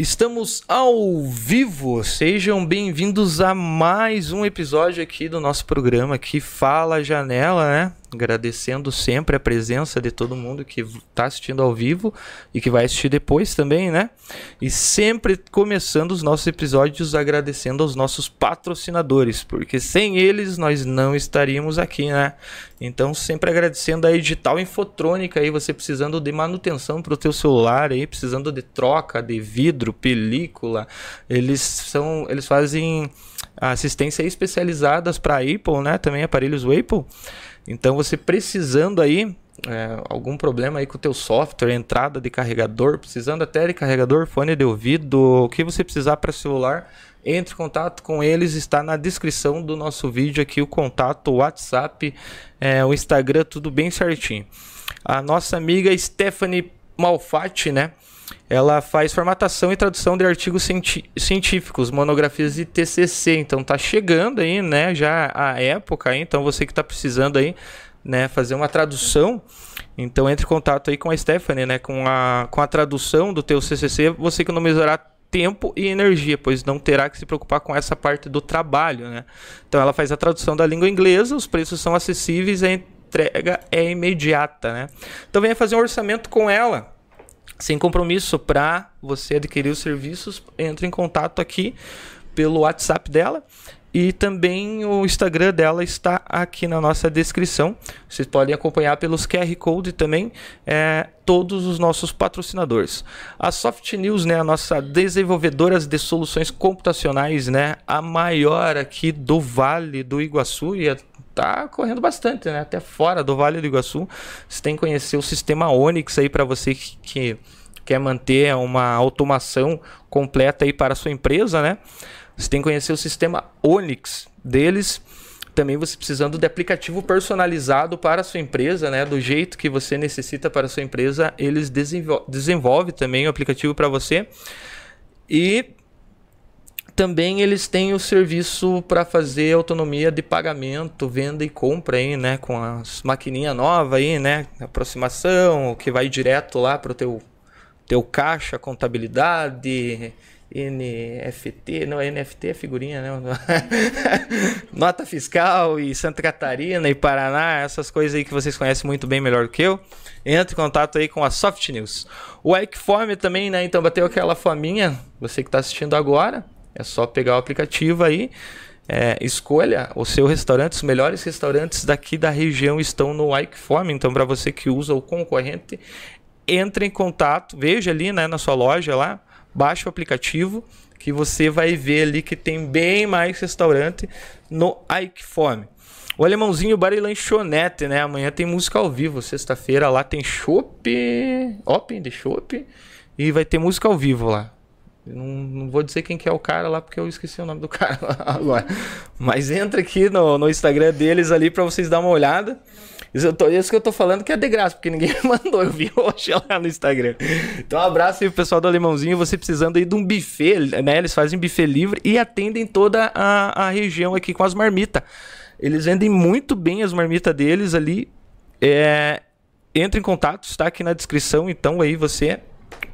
Estamos ao vivo, sejam bem-vindos a mais um episódio aqui do nosso programa que Fala Janela, né? Agradecendo sempre a presença de todo mundo que está assistindo ao vivo e que vai assistir depois também, né? E sempre começando os nossos episódios agradecendo aos nossos patrocinadores, porque sem eles nós não estaríamos aqui, né? Então sempre agradecendo a Edital Infotrônica aí, você precisando de manutenção para o teu celular aí, precisando de troca de vidro, película, eles são, eles fazem assistência especializadas para Apple, né? Também aparelhos Apple. Então você precisando aí é, algum problema aí com o teu software, entrada de carregador, precisando até de carregador, fone de ouvido, o que você precisar para celular, entre em contato com eles, está na descrição do nosso vídeo aqui o contato, o WhatsApp, é, o Instagram, tudo bem certinho. A nossa amiga Stephanie Malfatti, né? Ela faz formatação e tradução de artigos científicos, monografias e TCC. Então tá chegando aí, né, já a época, então você que está precisando aí, né, fazer uma tradução, então entre em contato aí com a Stephanie, né, com a, com a tradução do teu CCC, você economizará tempo e energia, pois não terá que se preocupar com essa parte do trabalho, né? Então ela faz a tradução da língua inglesa, os preços são acessíveis, a entrega é imediata, né? Então venha fazer um orçamento com ela sem compromisso para você adquirir os serviços, entre em contato aqui pelo WhatsApp dela e também o Instagram dela está aqui na nossa descrição. Vocês podem acompanhar pelos QR Code também é, todos os nossos patrocinadores. A Soft News, né, a nossa desenvolvedora de soluções computacionais, né, a maior aqui do Vale do Iguaçu e tá correndo bastante, né? Até fora do Vale do Iguaçu. Você tem que conhecer o sistema Onix aí para você que, que, quer manter uma automação completa aí para a sua empresa, né? Você tem que conhecer o sistema Onix deles. Também você precisando de aplicativo personalizado para a sua empresa, né? Do jeito que você necessita para a sua empresa, eles desenvol desenvolvem também o aplicativo para você. E também eles têm o serviço para fazer autonomia de pagamento, venda e compra aí, né, com as maquininha nova aí, né, aproximação, que vai direto lá para o teu teu caixa, contabilidade, NFT, não, NFT é figurinha, né? Nota fiscal e Santa Catarina e Paraná, essas coisas aí que vocês conhecem muito bem melhor do que eu. Entre em contato aí com a Soft News. O Ikeform também, né? Então bateu aquela faminha, você que está assistindo agora, é só pegar o aplicativo aí, é, escolha o seu restaurante. Os melhores restaurantes daqui da região estão no Ikeform. Então, para você que usa o concorrente, entre em contato, veja ali né, na sua loja lá, baixa o aplicativo que você vai ver ali que tem bem mais restaurante no Ikeform. O Alemãozinho Bar e Lanchonete, né? Amanhã tem música ao vivo. Sexta-feira lá tem chopp, open de chopp e vai ter música ao vivo lá. Não, não, vou dizer quem que é o cara lá, porque eu esqueci o nome do cara agora. Mas entra aqui no, no Instagram deles ali para vocês dar uma olhada. Isso, tô, isso, que eu tô falando que é de graça, porque ninguém mandou. Eu vi hoje lá no Instagram. Então, um abraço aí pro pessoal do Alemãozinho. Você precisando aí de um buffet, né? Eles fazem buffet livre e atendem toda a, a região aqui com as marmitas. Eles vendem muito bem as marmitas deles ali. É, entre em contato, está aqui na descrição. Então, aí você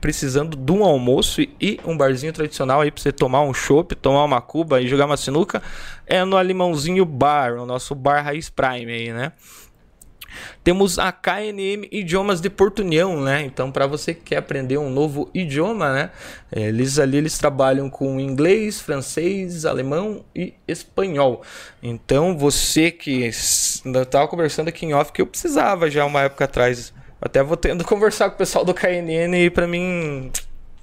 precisando de um almoço e um barzinho tradicional aí para você tomar um chopp, tomar uma cuba e jogar uma sinuca, é no Alimãozinho Bar, o nosso bar Raiz Prime aí, né? Temos a KNM Idiomas de Porto União, né? Então, para você que quer aprender um novo idioma, né? Eles ali eles trabalham com inglês, francês, alemão e espanhol. Então, você que eu tava conversando aqui em off que eu precisava já uma época atrás até vou tendo conversar com o pessoal do KNN para mim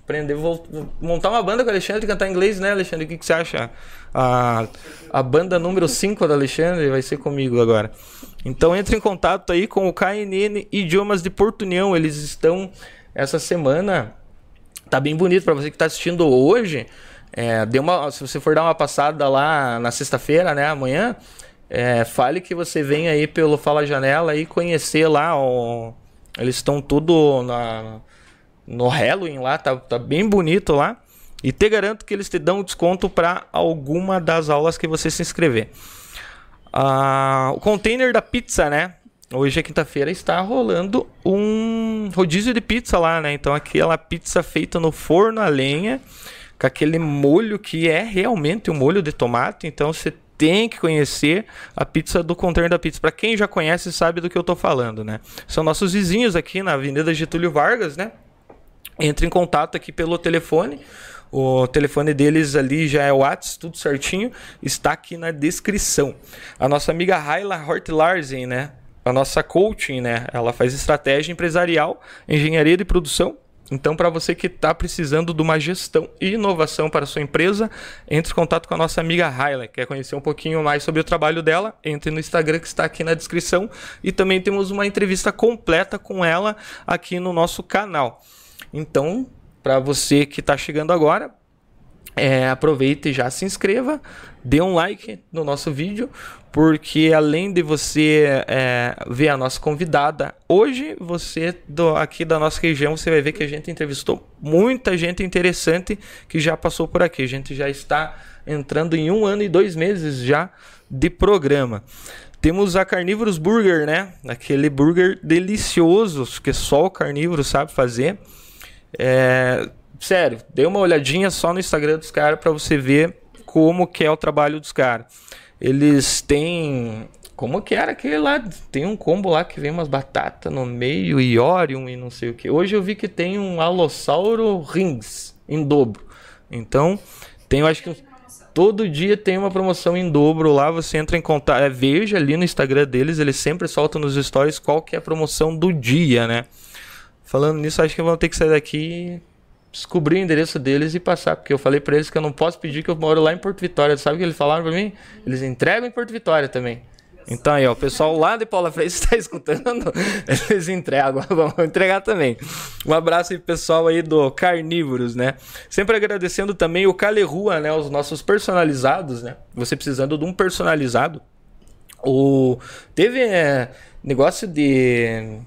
aprender, vou montar uma banda com o Alexandre cantar inglês, né, Alexandre? O que, que você acha? A, a banda número 5 do Alexandre vai ser comigo agora. Então entre em contato aí com o KNN Idiomas de Porto União. Eles estão essa semana. Tá bem bonito para você que está assistindo hoje. É, dê uma, se você for dar uma passada lá na sexta-feira, né, amanhã, é, fale que você vem aí pelo Fala Janela e conhecer lá o eles estão tudo na, no Halloween lá, tá, tá bem bonito lá. E te garanto que eles te dão desconto para alguma das aulas que você se inscrever. Ah, o container da pizza, né? Hoje é quinta-feira, está rolando um um rodízio de pizza lá, né? Então aquela pizza feita no forno a lenha, com aquele molho que é realmente um molho de tomate. Então você tem que conhecer a pizza do container da pizza. Para quem já conhece, sabe do que eu tô falando, né? São nossos vizinhos aqui na Avenida Getúlio Vargas, né? Entre em contato aqui pelo telefone. O telefone deles ali já é o WhatsApp, tudo certinho, está aqui na descrição. A nossa amiga Raila Hort Larsen, né? A nossa coaching, né? Ela faz estratégia empresarial, engenharia de produção então, para você que está precisando de uma gestão e inovação para a sua empresa, entre em contato com a nossa amiga Raila. Quer conhecer um pouquinho mais sobre o trabalho dela? Entre no Instagram que está aqui na descrição. E também temos uma entrevista completa com ela aqui no nosso canal. Então, para você que está chegando agora, é, aproveita e já se inscreva, dê um like no nosso vídeo, porque além de você é, ver a nossa convidada, hoje você do, aqui da nossa região você vai ver que a gente entrevistou muita gente interessante que já passou por aqui. A gente já está entrando em um ano e dois meses já de programa. Temos a Carnívoros Burger, né? Aquele burger delicioso que só o carnívoro sabe fazer. É, sério, dê uma olhadinha só no Instagram dos caras para você ver como que é o trabalho dos caras. Eles têm. Como que era aquele lá? Tem um combo lá que vem umas batatas no meio e Orion e não sei o que. Hoje eu vi que tem um Alossauro Rings em dobro. Então, tem, eu acho que todo dia tem uma promoção em dobro lá. Você entra em contato. É, veja ali no Instagram deles, eles sempre soltam nos stories qual que é a promoção do dia, né? Falando nisso, acho que vamos ter que sair daqui descobrir o endereço deles e passar, porque eu falei para eles que eu não posso pedir que eu moro lá em Porto Vitória. Sabe o que eles falaram para mim? Eles entregam em Porto Vitória também. Então aí, ó, o pessoal lá de Paula Freire está escutando, eles entregam, vamos entregar também. Um abraço aí pessoal aí do Carnívoros, né? Sempre agradecendo também o Calerrua, né, os nossos personalizados, né? Você precisando de um personalizado. O teve é, negócio de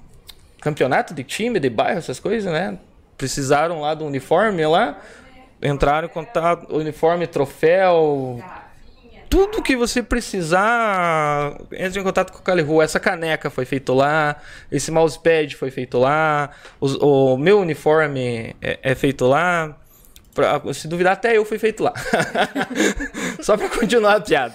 campeonato de time, de bairro, essas coisas, né? Precisaram lá do uniforme lá, entraram em contato, uniforme, troféu, tudo que você precisar, entre em contato com o Calihu. Essa caneca foi feito lá, esse mousepad foi feito lá, o, o meu uniforme é, é, feito lá. Pra, se duvidar, até eu fui feito lá. Só para continuar a piada.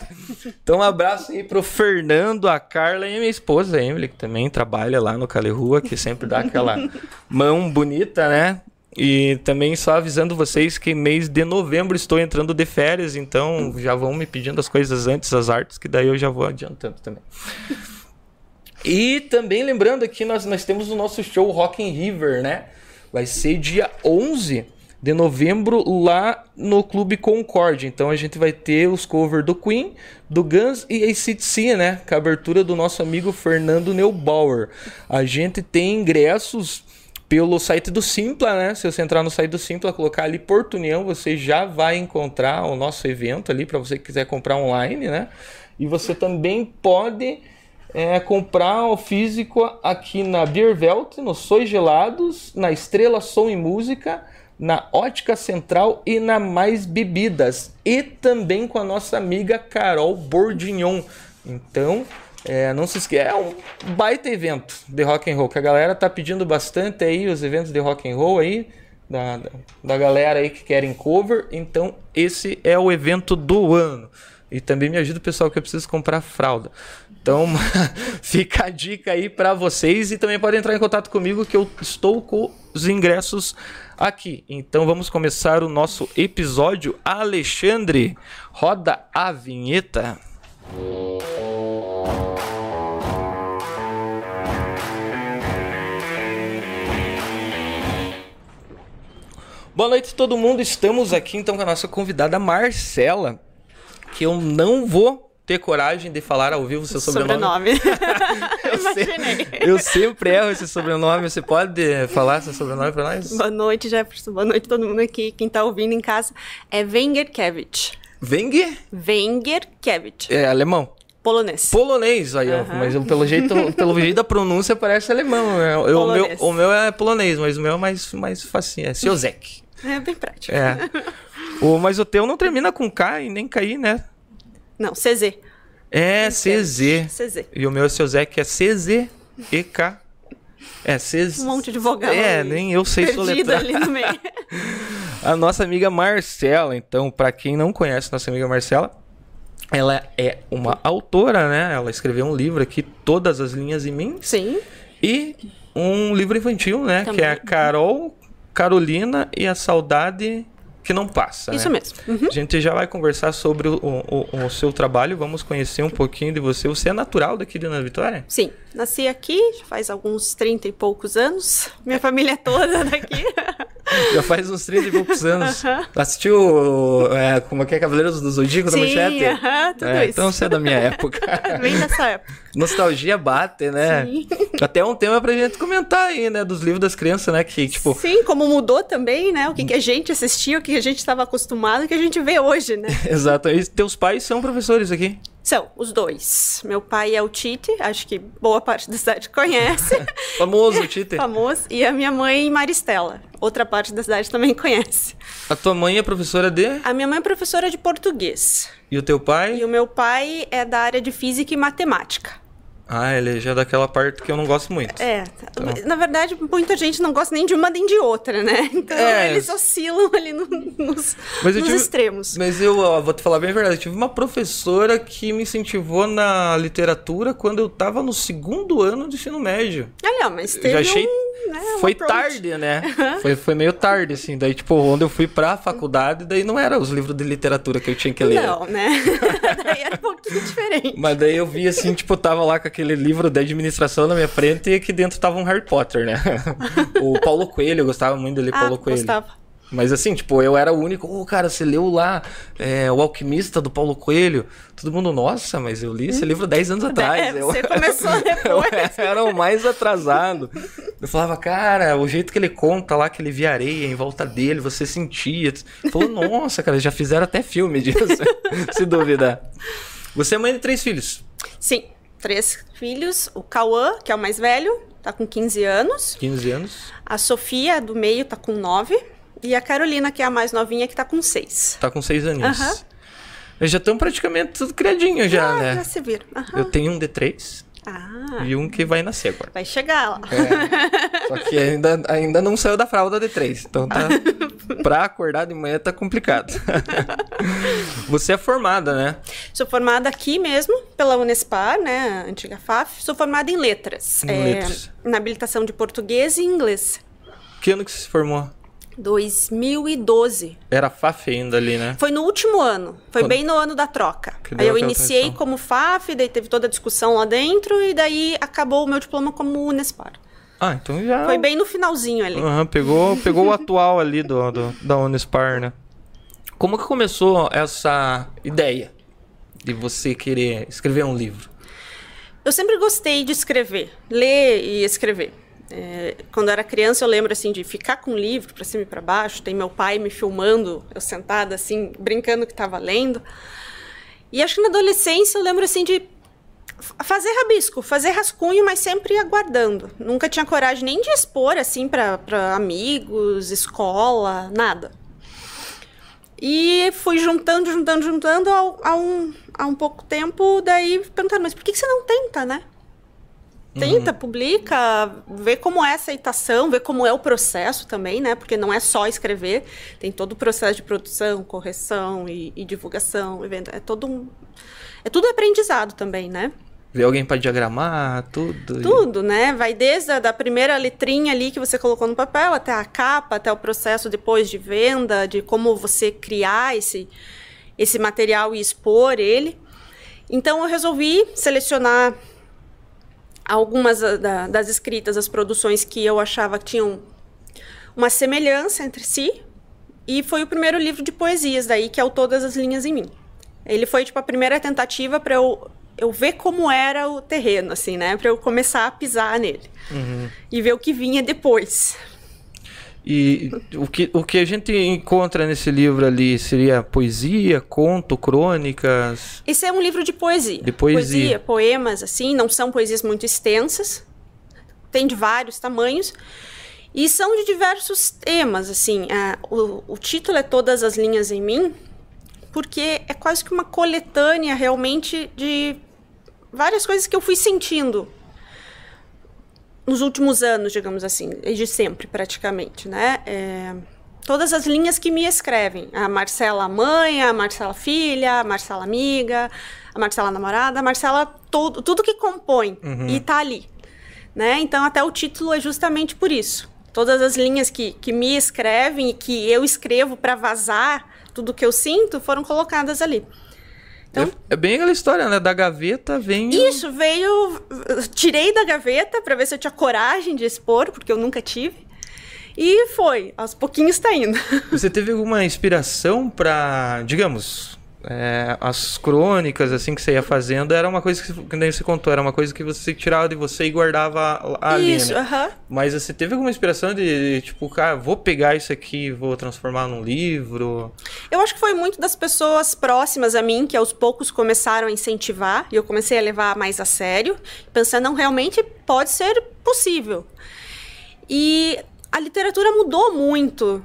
Então, um abraço aí pro Fernando, a Carla e a minha esposa, a Emily, que também trabalha lá no Calerrua, que sempre dá aquela mão bonita, né? E também só avisando vocês que mês de novembro estou entrando de férias, então já vão me pedindo as coisas antes, as artes, que daí eu já vou adiantando também. E também lembrando aqui, nós, nós temos o nosso show Rock in River, né? Vai ser dia 11 de novembro lá no Clube Concorde. Então a gente vai ter os covers do Queen, do Guns e ACDC, né? Com a abertura do nosso amigo Fernando Neubauer. A gente tem ingressos pelo site do Simpla, né? Se você entrar no site do Simpla, colocar ali Porto União, você já vai encontrar o nosso evento ali para você que quiser comprar online, né? E você também pode é, comprar o físico aqui na Beer Welt, no Sois Gelados, na Estrela Som e Música na Ótica Central e na Mais Bebidas. E também com a nossa amiga Carol Bordignon. Então, é, não se esqueça, é um baita evento de rock and roll, que a galera tá pedindo bastante aí, os eventos de rock and roll aí, da, da galera aí que querem cover. Então, esse é o evento do ano. E também me ajuda o pessoal que eu preciso comprar fralda. Então, fica a dica aí para vocês e também podem entrar em contato comigo que eu estou com os ingressos aqui. Então vamos começar o nosso episódio. Alexandre, roda a vinheta. Boa noite todo mundo. Estamos aqui então com a nossa convidada Marcela, que eu não vou ter coragem de falar ao vivo seu sobrenome. sobrenome. eu, Imaginei. eu sempre erro esse sobrenome. Você pode falar seu sobrenome para nós? Boa noite, Jefferson. Boa noite todo mundo aqui. Quem está ouvindo em casa é Wengerkevich. Wenger? Wengerkevich. É alemão? Polonês. Polonês, aí, ó. Mas pelo jeito, pelo jeito da pronúncia parece alemão. Eu, eu o, meu, o meu é polonês, mas o meu é mais, mais facinho. É Siozek. É bem prático. É. O, mas o teu não termina com K e nem KI, né? Não, CZ. É, CZ. CZ. E o meu é seu Zé, que é CZ-E-K. É, cês... Um monte de vogal. É, ali, nem eu sei soletrar. ali no meio. A nossa amiga Marcela, então, pra quem não conhece nossa amiga Marcela, ela é uma autora, né? Ela escreveu um livro aqui, Todas as Linhas em Mim, Sim. e um livro infantil, né? Que é a Também. Carol, Carolina e a Saudade que não passa. Isso né? mesmo. Uhum. A gente já vai conversar sobre o, o- o seu trabalho, vamos conhecer um pouquinho de você. Você é natural daqui de Ana Vitória? Sim, nasci aqui, já faz alguns 30 e poucos anos. Minha família é toda daqui. Já faz uns 30 e poucos anos. Assistiu, é, como é que é, Cavaleiros do Zodíaco da Manchete? aham, tudo É, isso. Então você é da minha época. Bem dessa época. Nostalgia bate, né? Sim. Até um tema pra gente comentar aí, né? Dos livros das crianças, né? Que, tipo, Sim, como mudou também, né? O que, que a gente assistia, o que a gente estava acostumado, o que a gente vê hoje, né? exato. E teus pais são professores aqui. São os dois. Meu pai é o Tite, acho que boa parte da cidade conhece. Famoso, Tite. famoso. E a minha mãe, Maristela. Outra parte da cidade também conhece. A tua mãe é professora de. A minha mãe é professora de português. E o teu pai? E o meu pai é da área de física e matemática. Ah, ele já é daquela parte que eu não gosto muito. É, na verdade, muita gente não gosta nem de uma nem de outra, né? Então É. eles oscilam ali no- nos, eu nos tive- extremos. Mas eu ó, vou te falar bem a verdade. Eu tive uma professora que me incentivou na literatura quando eu tava no segundo ano do ensino médio. Olha, mas Eu teve já achei. um, né, um foi approach. tarde, né? Foi, foi meio tarde, assim. Daí, tipo, quando eu fui pra faculdade, daí não era os livros de literatura que eu tinha que ler. Não, né? Daí era um pouquinho diferente. Mas daí eu vi assim, tipo, tava lá com aquele livro de administração na minha frente e aqui dentro tava um Harry Potter, né? o Paulo Coelho, eu gostava muito de ler Paulo ah, Coelho. gostava. Mas assim, tipo, eu era o único, ô cara, você leu lá é, O Alquimista do Paulo Coelho? Todo mundo, nossa, mas eu li esse livro 10 anos atrás. É, eu, você começou eu depois. era o mais atrasado. Eu falava, cara, o jeito que ele conta lá, que ele via areia em volta dele, você sentia. Falou, nossa, cara, já fizeram até filme disso, se duvidar. Você é mãe de três filhos. Sim, três filhos. O Cauã, que é o mais velho, tá com 15 anos. 15 anos. A Sofia, do meio, tá com 9. E a Carolina, que é a mais novinha, que tá com 6. Tá com seis aninhos. Aham. Eles já estão praticamente tudo criadinho já, ah, né? já se vira. Aham. Eu tenho um de três Ah, e um que vai nascer agora. vai chegar lá. É. Só que ainda, ainda não saiu da fralda de três. Então tá. pra acordar de manhã tá complicado. Você é formada, né? Sou formada aqui mesmo, pela Unespar, né, a antiga FAF. Sou formada em letras. Em é, letras. Na habilitação de português e inglês. Que ano que você se formou? 2012. Era FAF ainda ali, né? Foi no último ano. Foi Quando- bem no ano da troca. Que Aí eu iniciei como FAF, daí teve toda a discussão lá dentro, e daí acabou o meu diploma como Unespar. Ah, então já. Foi bem no finalzinho ali. Aham, pegou, pegou o atual ali do, do- da Unispar, né? Como que começou essa ideia de você querer escrever um livro? Eu sempre gostei de escrever, ler e escrever. É, quando eu era criança, eu lembro assim de ficar com um livro para cima e para baixo. Tem meu pai me filmando, eu sentada assim, brincando que estava lendo. E acho que na adolescência eu lembro assim de fazer rabisco, fazer rascunho, mas sempre aguardando. Nunca tinha coragem nem de expor assim para amigos, escola, nada. E fui juntando, juntando, juntando a, um, a um pouco tempo, daí perguntaram, mas por que que você não tenta, né? Tenta, publica, vê como é a aceitação, vê como é o processo também, né? Porque não é só escrever, tem todo o processo de produção, correção e, e divulgação, evento. É todo um. É tudo aprendizado também, né? Ver alguém pra diagramar, tudo. e- Tudo, né? Vai desde a da primeira letrinha ali que você colocou no papel, até a capa, até o processo depois de venda, de como você criar esse, esse material e expor ele. Então eu resolvi selecionar algumas da- das escritas, as produções que eu achava que tinham uma semelhança entre si. E foi o primeiro livro de poesias daí, que é o Todas as Linhas em Mim. Ele foi, tipo, a primeira tentativa para eu, eu ver como era o terreno, assim, né? Para eu começar a pisar nele. E ver o que vinha depois. E o que, o que a gente encontra nesse livro ali seria poesia, conto, crônicas. Esse é um livro de poesia. De poesia. poemas, assim, não são poesias muito extensas. Tem de vários tamanhos. E são de diversos temas, assim. ah, o, o título é Todas as Linhas em Mim, porque é quase que uma coletânea, realmente, de várias coisas que eu fui sentindo. Nos últimos anos, digamos assim, desde sempre praticamente, né? É, todas as linhas que me escrevem. A Marcela mãe, a Marcela filha, a Marcela amiga, a Marcela namorada, a Marcela todo, tudo que compõe uhum. e tá ali. Né? Então até o título é justamente por isso. Todas as linhas que, que me escrevem e que eu escrevo para vazar tudo que eu sinto foram colocadas ali. Então, é, é bem aquela história, né? Da gaveta vem. Isso, veio. Tirei da gaveta para ver se eu tinha coragem de expor, porque eu nunca tive. E foi, aos pouquinhos está indo. Você teve alguma inspiração para, digamos, é, as crônicas assim que você ia fazendo era uma coisa que, que nem você contou, era uma coisa que você tirava de você e guardava ali, Isso, né? uh -huh. Mas você teve alguma inspiração de, tipo, cara, vou pegar isso aqui e vou transformar num livro? Eu acho que foi muito das pessoas próximas a mim que aos poucos começaram a incentivar e eu comecei a levar mais a sério, pensando, não, realmente pode ser possível. E a literatura mudou muito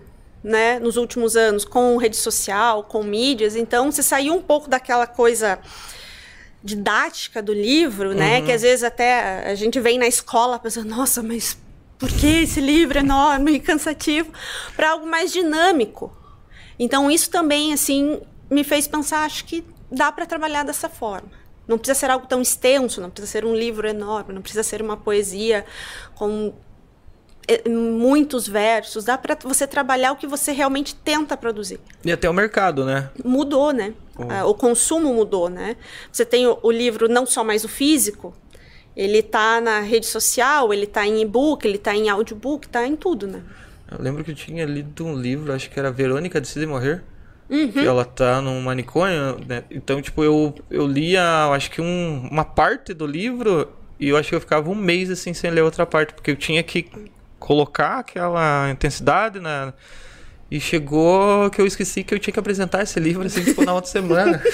né, nos últimos anos com rede social, com mídias, então você saiu um pouco daquela coisa didática do livro, né, uhum. que às vezes até a gente vem na escola pensando, nossa, mas por que esse livro é enorme e cansativo, para algo mais dinâmico. Então isso também assim me fez pensar, acho que dá para trabalhar dessa forma. Não precisa ser algo tão extenso, não precisa ser um livro enorme, não precisa ser uma poesia com muitos versos, dá para você trabalhar o que você realmente tenta produzir. E até o mercado, né? Mudou, né? Oh. O consumo mudou, né? Você tem o, o, livro não só mais o físico, ele tá na rede social, ele tá em e-book, ele tá em audiobook, tá em tudo, né? Eu lembro que eu tinha lido um livro, acho que era Verônica Decide Morrer. Uhum. Que ela tá num manicômio, né? Então, tipo, eu, eu lia, acho que um, uma parte do livro e eu acho que eu ficava um mês assim sem ler outra parte, porque eu tinha que colocar aquela intensidade na. E chegou que eu esqueci que eu tinha que apresentar esse livro assim, tipo, na outra semana.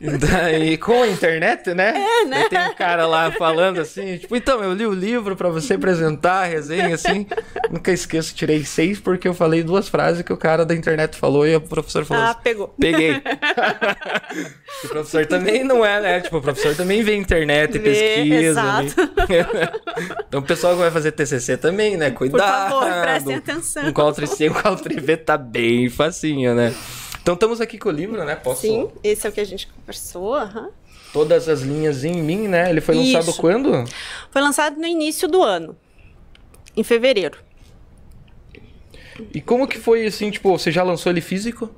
E daí, com a internet, né? É, né? Daí tem um cara lá falando assim, tipo, então, eu li o livro para você apresentar a resenha, assim. Nunca esqueço, tirei seis porque eu falei duas frases que o cara da internet falou e o professor falou Ah, assim, pegou. Peguei. o professor também não é, né? Tipo, o professor também vê internet e vê, pesquisa. Exato. então o pessoal que vai fazer TCC também, né? Cuidado. Por favor, prestem atenção. O Ctrl C, o Ctrl V tá bem facinho, né? Então estamos aqui com o livro, né? Posso... Sim, esse é o que a gente conversou. Uhum. Todas as linhas em mim, né? Ele foi lançado Isso. quando? Foi lançado no início do ano, em fevereiro. E como que foi assim, tipo, você já lançou ele físico?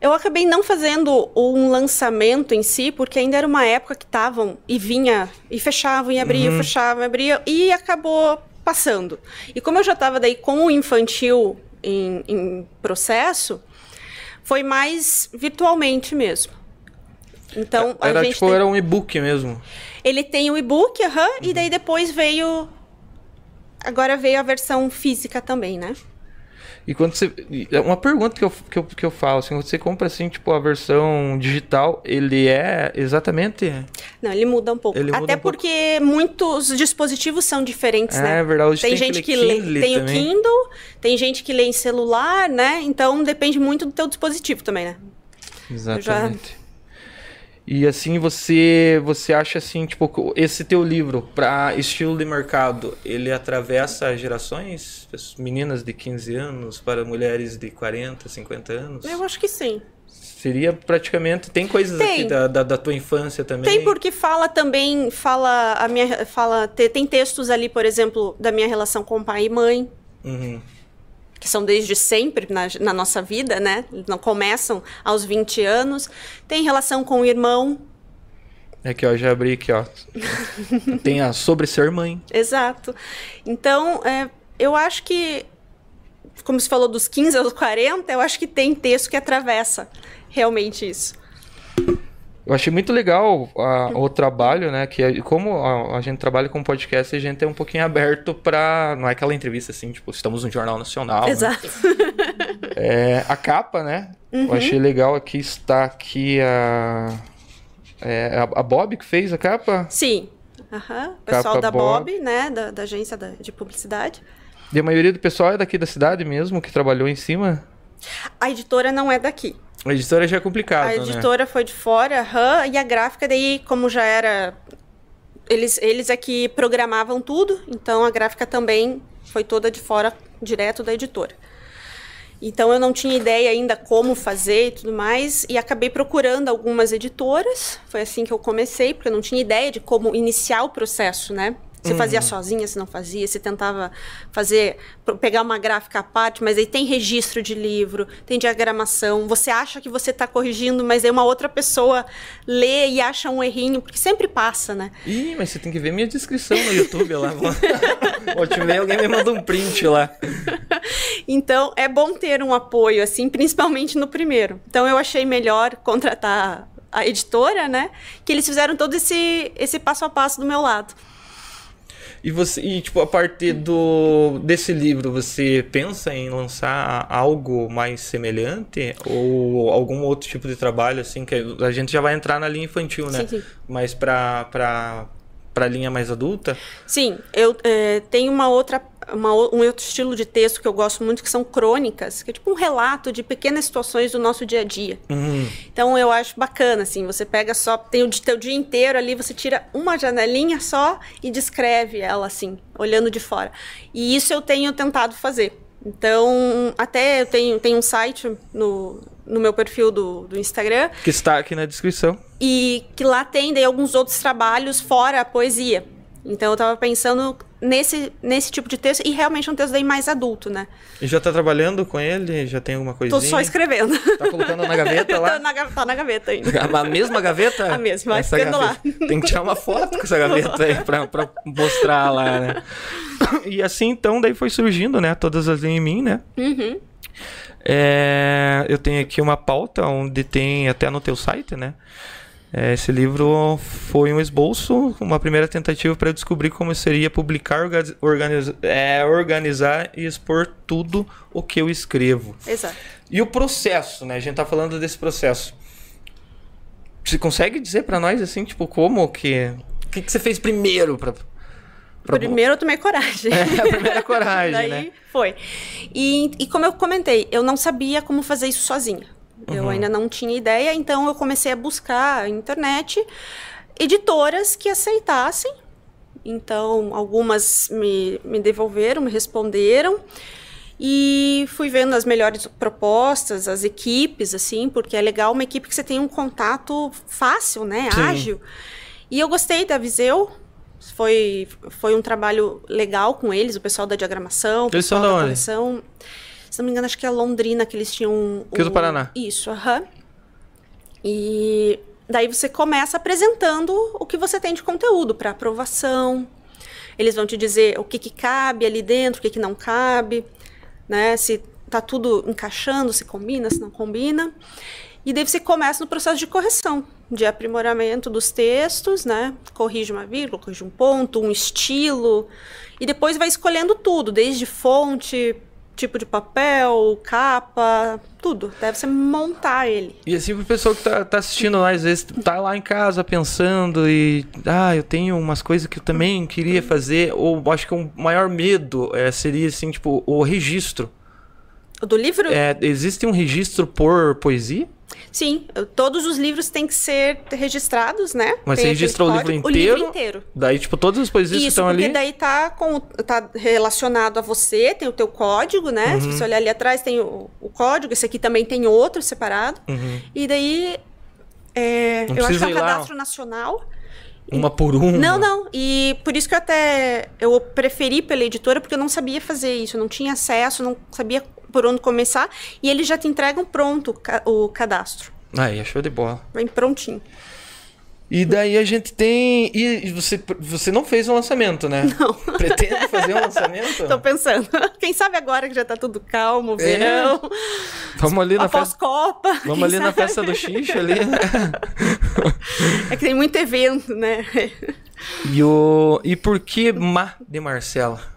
Eu acabei não fazendo um lançamento em si, porque ainda era uma época que estavam e vinha, e fechavam, e abria, uhum. fechavam, e abria, e acabou passando. E como eu já estava daí com o infantil em, em processo, foi mais virtualmente mesmo. Então, era tipo, tem... era um e-book mesmo. Ele tem o e-book, uhum, uhum. e daí depois veio agora veio a versão física também, né? E quando você. É uma pergunta que eu, que eu, que eu falo, assim, você compra assim, tipo, a versão digital, ele é exatamente. Não, ele muda um pouco. Muda Até um porque pouco. muitos dispositivos são diferentes, é, né? É verdade. Tem, tem gente que lê. Tem também. o Kindle, tem gente que lê em celular, né? Então depende muito do teu dispositivo também, né? Exatamente. E assim você você acha assim, tipo, esse teu livro para estilo de mercado, ele atravessa gerações, meninas de 15 anos para mulheres de 40, 50 anos? Eu acho que sim. Seria praticamente tem coisas tem. aqui da, da, da, tua infância também. Tem porque fala também fala a minha fala tem textos ali, por exemplo, da minha relação com pai e mãe. Uhum que são desde sempre na, na, nossa vida, né? Não começam aos 20 anos. Tem relação com o irmão. Aqui, ó, já abri aqui, ó. Tem a sobre ser mãe. Exato. Então, é, eu acho que, como você falou dos 15 aos 40, eu acho que tem texto que atravessa realmente isso. Eu achei muito legal a, o trabalho, né? Que como a, a, gente trabalha com podcast, a gente é um pouquinho aberto para Não é aquela entrevista assim, tipo, estamos no Jornal Nacional. Né? Exato. Né? É, a capa, né? Uhum. Eu achei legal aqui, está aqui a. É, a, a Bob que fez a capa? Sim. Uhum. O pessoal capa da Bob, Bob, né? Da, da agência da, de publicidade. E a maioria do pessoal é daqui da cidade mesmo, que trabalhou em cima? A editora não é daqui. A editora já é complicado, A né? editora né? foi de fora, uhum, e a gráfica daí, como já era eles, eles é que programavam tudo, então a gráfica também foi toda de fora, direto da editora. Então eu não tinha ideia ainda como fazer e tudo mais, e acabei procurando algumas editoras. Foi assim que eu comecei, porque eu não tinha ideia de como iniciar o processo, né? Você uhum. fazia sozinha, se não fazia, você tentava fazer, pegar uma gráfica à parte, mas aí tem registro de livro, tem diagramação. Você acha que você está corrigindo, mas aí uma outra pessoa lê e acha um errinho, porque sempre passa, né? Ih, mas você tem que ver minha descrição no YouTube lá. Ontem alguém me mandou um print lá. então, é bom ter um apoio, assim, principalmente no primeiro. Então, eu achei melhor contratar a editora, né? Que eles fizeram todo esse, esse passo a passo do meu lado. E você, e, tipo, a partir do desse livro, você pensa em lançar algo mais semelhante ou algum outro tipo de trabalho assim que a gente já vai entrar na linha infantil, né? Sim, sim. Mas para para linha mais adulta? Sim, eu é, tenho uma outra uma, um outro estilo de texto que eu gosto muito, que são crônicas, que é tipo um relato de pequenas situações do nosso dia a dia. Uhum. Então eu acho bacana, assim, você pega só, tem o teu dia inteiro ali, você tira uma janelinha só e descreve ela, assim, olhando de fora. E isso eu tenho tentado fazer. Então, até eu tenho, tenho um site no, no meu perfil do, do Instagram. Que está aqui na descrição. E que lá tem daí, alguns outros trabalhos fora a poesia. Então eu estava pensando nesse, nesse tipo de texto e realmente um texto daí mais adulto, né? E já está trabalhando com ele? Já tem alguma coisinha? Tô só escrevendo. Tá colocando na gaveta lá? tá, na, tá na gaveta ainda. A mesma gaveta? A mesma, vai ficando lá. Tem que tirar uma foto com essa gaveta aí pra, pra mostrar lá, né? E assim, então, daí foi surgindo, né? Todas as em mim, né? Uhum. É, eu tenho aqui uma pauta onde tem até no teu site, né? É, esse livro foi um esboço, uma primeira tentativa para descobrir como seria publicar, organizar, é, organizar e expor tudo o que eu escrevo. Exato. E o processo, né? A gente tá falando desse processo. Você consegue dizer para nós assim, tipo, como que o que, que você fez primeiro para. Primeiro eu tomei coragem. É, a primeira coragem, Daí né? foi. E, e como eu comentei, eu não sabia como fazer isso sozinha. Uhum. Eu ainda não tinha ideia, então eu comecei a buscar na internet editoras que aceitassem. Então, algumas me, me devolveram, me responderam. E fui vendo as melhores propostas, as equipes, assim, porque é legal uma equipe que você tem um contato fácil, né? Sim. Ágil. E eu gostei da Viseu. Foi, foi um trabalho legal com eles, o pessoal da diagramação, o eles pessoal são da onde? Se não me engano, acho que é Londrina que eles tinham. Um, Rio do Paraná. Isso, aham. Uhum. E daí você começa apresentando o que você tem de conteúdo para aprovação. Eles vão te dizer o que, que cabe ali dentro, o que, que não cabe, né? Se tá tudo encaixando, se combina, se não combina. E daí você começa no processo de correção, de aprimoramento dos textos, né? Corrige uma vírgula, corrige um ponto, um estilo. E depois vai escolhendo tudo, desde fonte, tipo de papel, capa, tudo. Deve ser montar ele. E assim, pro pessoal que tá, tá assistindo lá, às vezes tá lá em casa pensando e. Ah, eu tenho umas coisas que eu também queria fazer. Ou acho que o maior medo é, seria, assim, tipo, o registro. O do livro? É, existe um registro por poesia? Sim, todos os livros têm que ser registrados, né? Mas Tem você registrou o livro inteiro? O livro inteiro. Daí, tipo, todas as poesias Isso, que estão ali... Isso, porque daí tá, com, tá relacionado a você, tem o teu código, né? Uhum. Se você olhar ali atrás, tem o, o, código. Esse aqui também tem outro separado. Uhum. E daí, é, eu acho que é um cadastro lá. nacional. Uma por uma? Não, não. E por isso que eu até eu preferi pela editora, porque eu não sabia fazer isso. Eu não tinha acesso, não sabia por onde começar. E eles já te entregam pronto o cadastro. Aí, é show de bola. Vem prontinho. E daí a gente tem. E você, você não fez o um lançamento, né? Não. Pretende fazer um lançamento? Tô pensando. Quem sabe agora que já tá tudo calmo, é. verão. É. Vamos ali na festa. Copa. Vamos ali sabe? na festa do xixi ali. Né? É que tem muito evento, né? E, o... e por que Má de Marcela?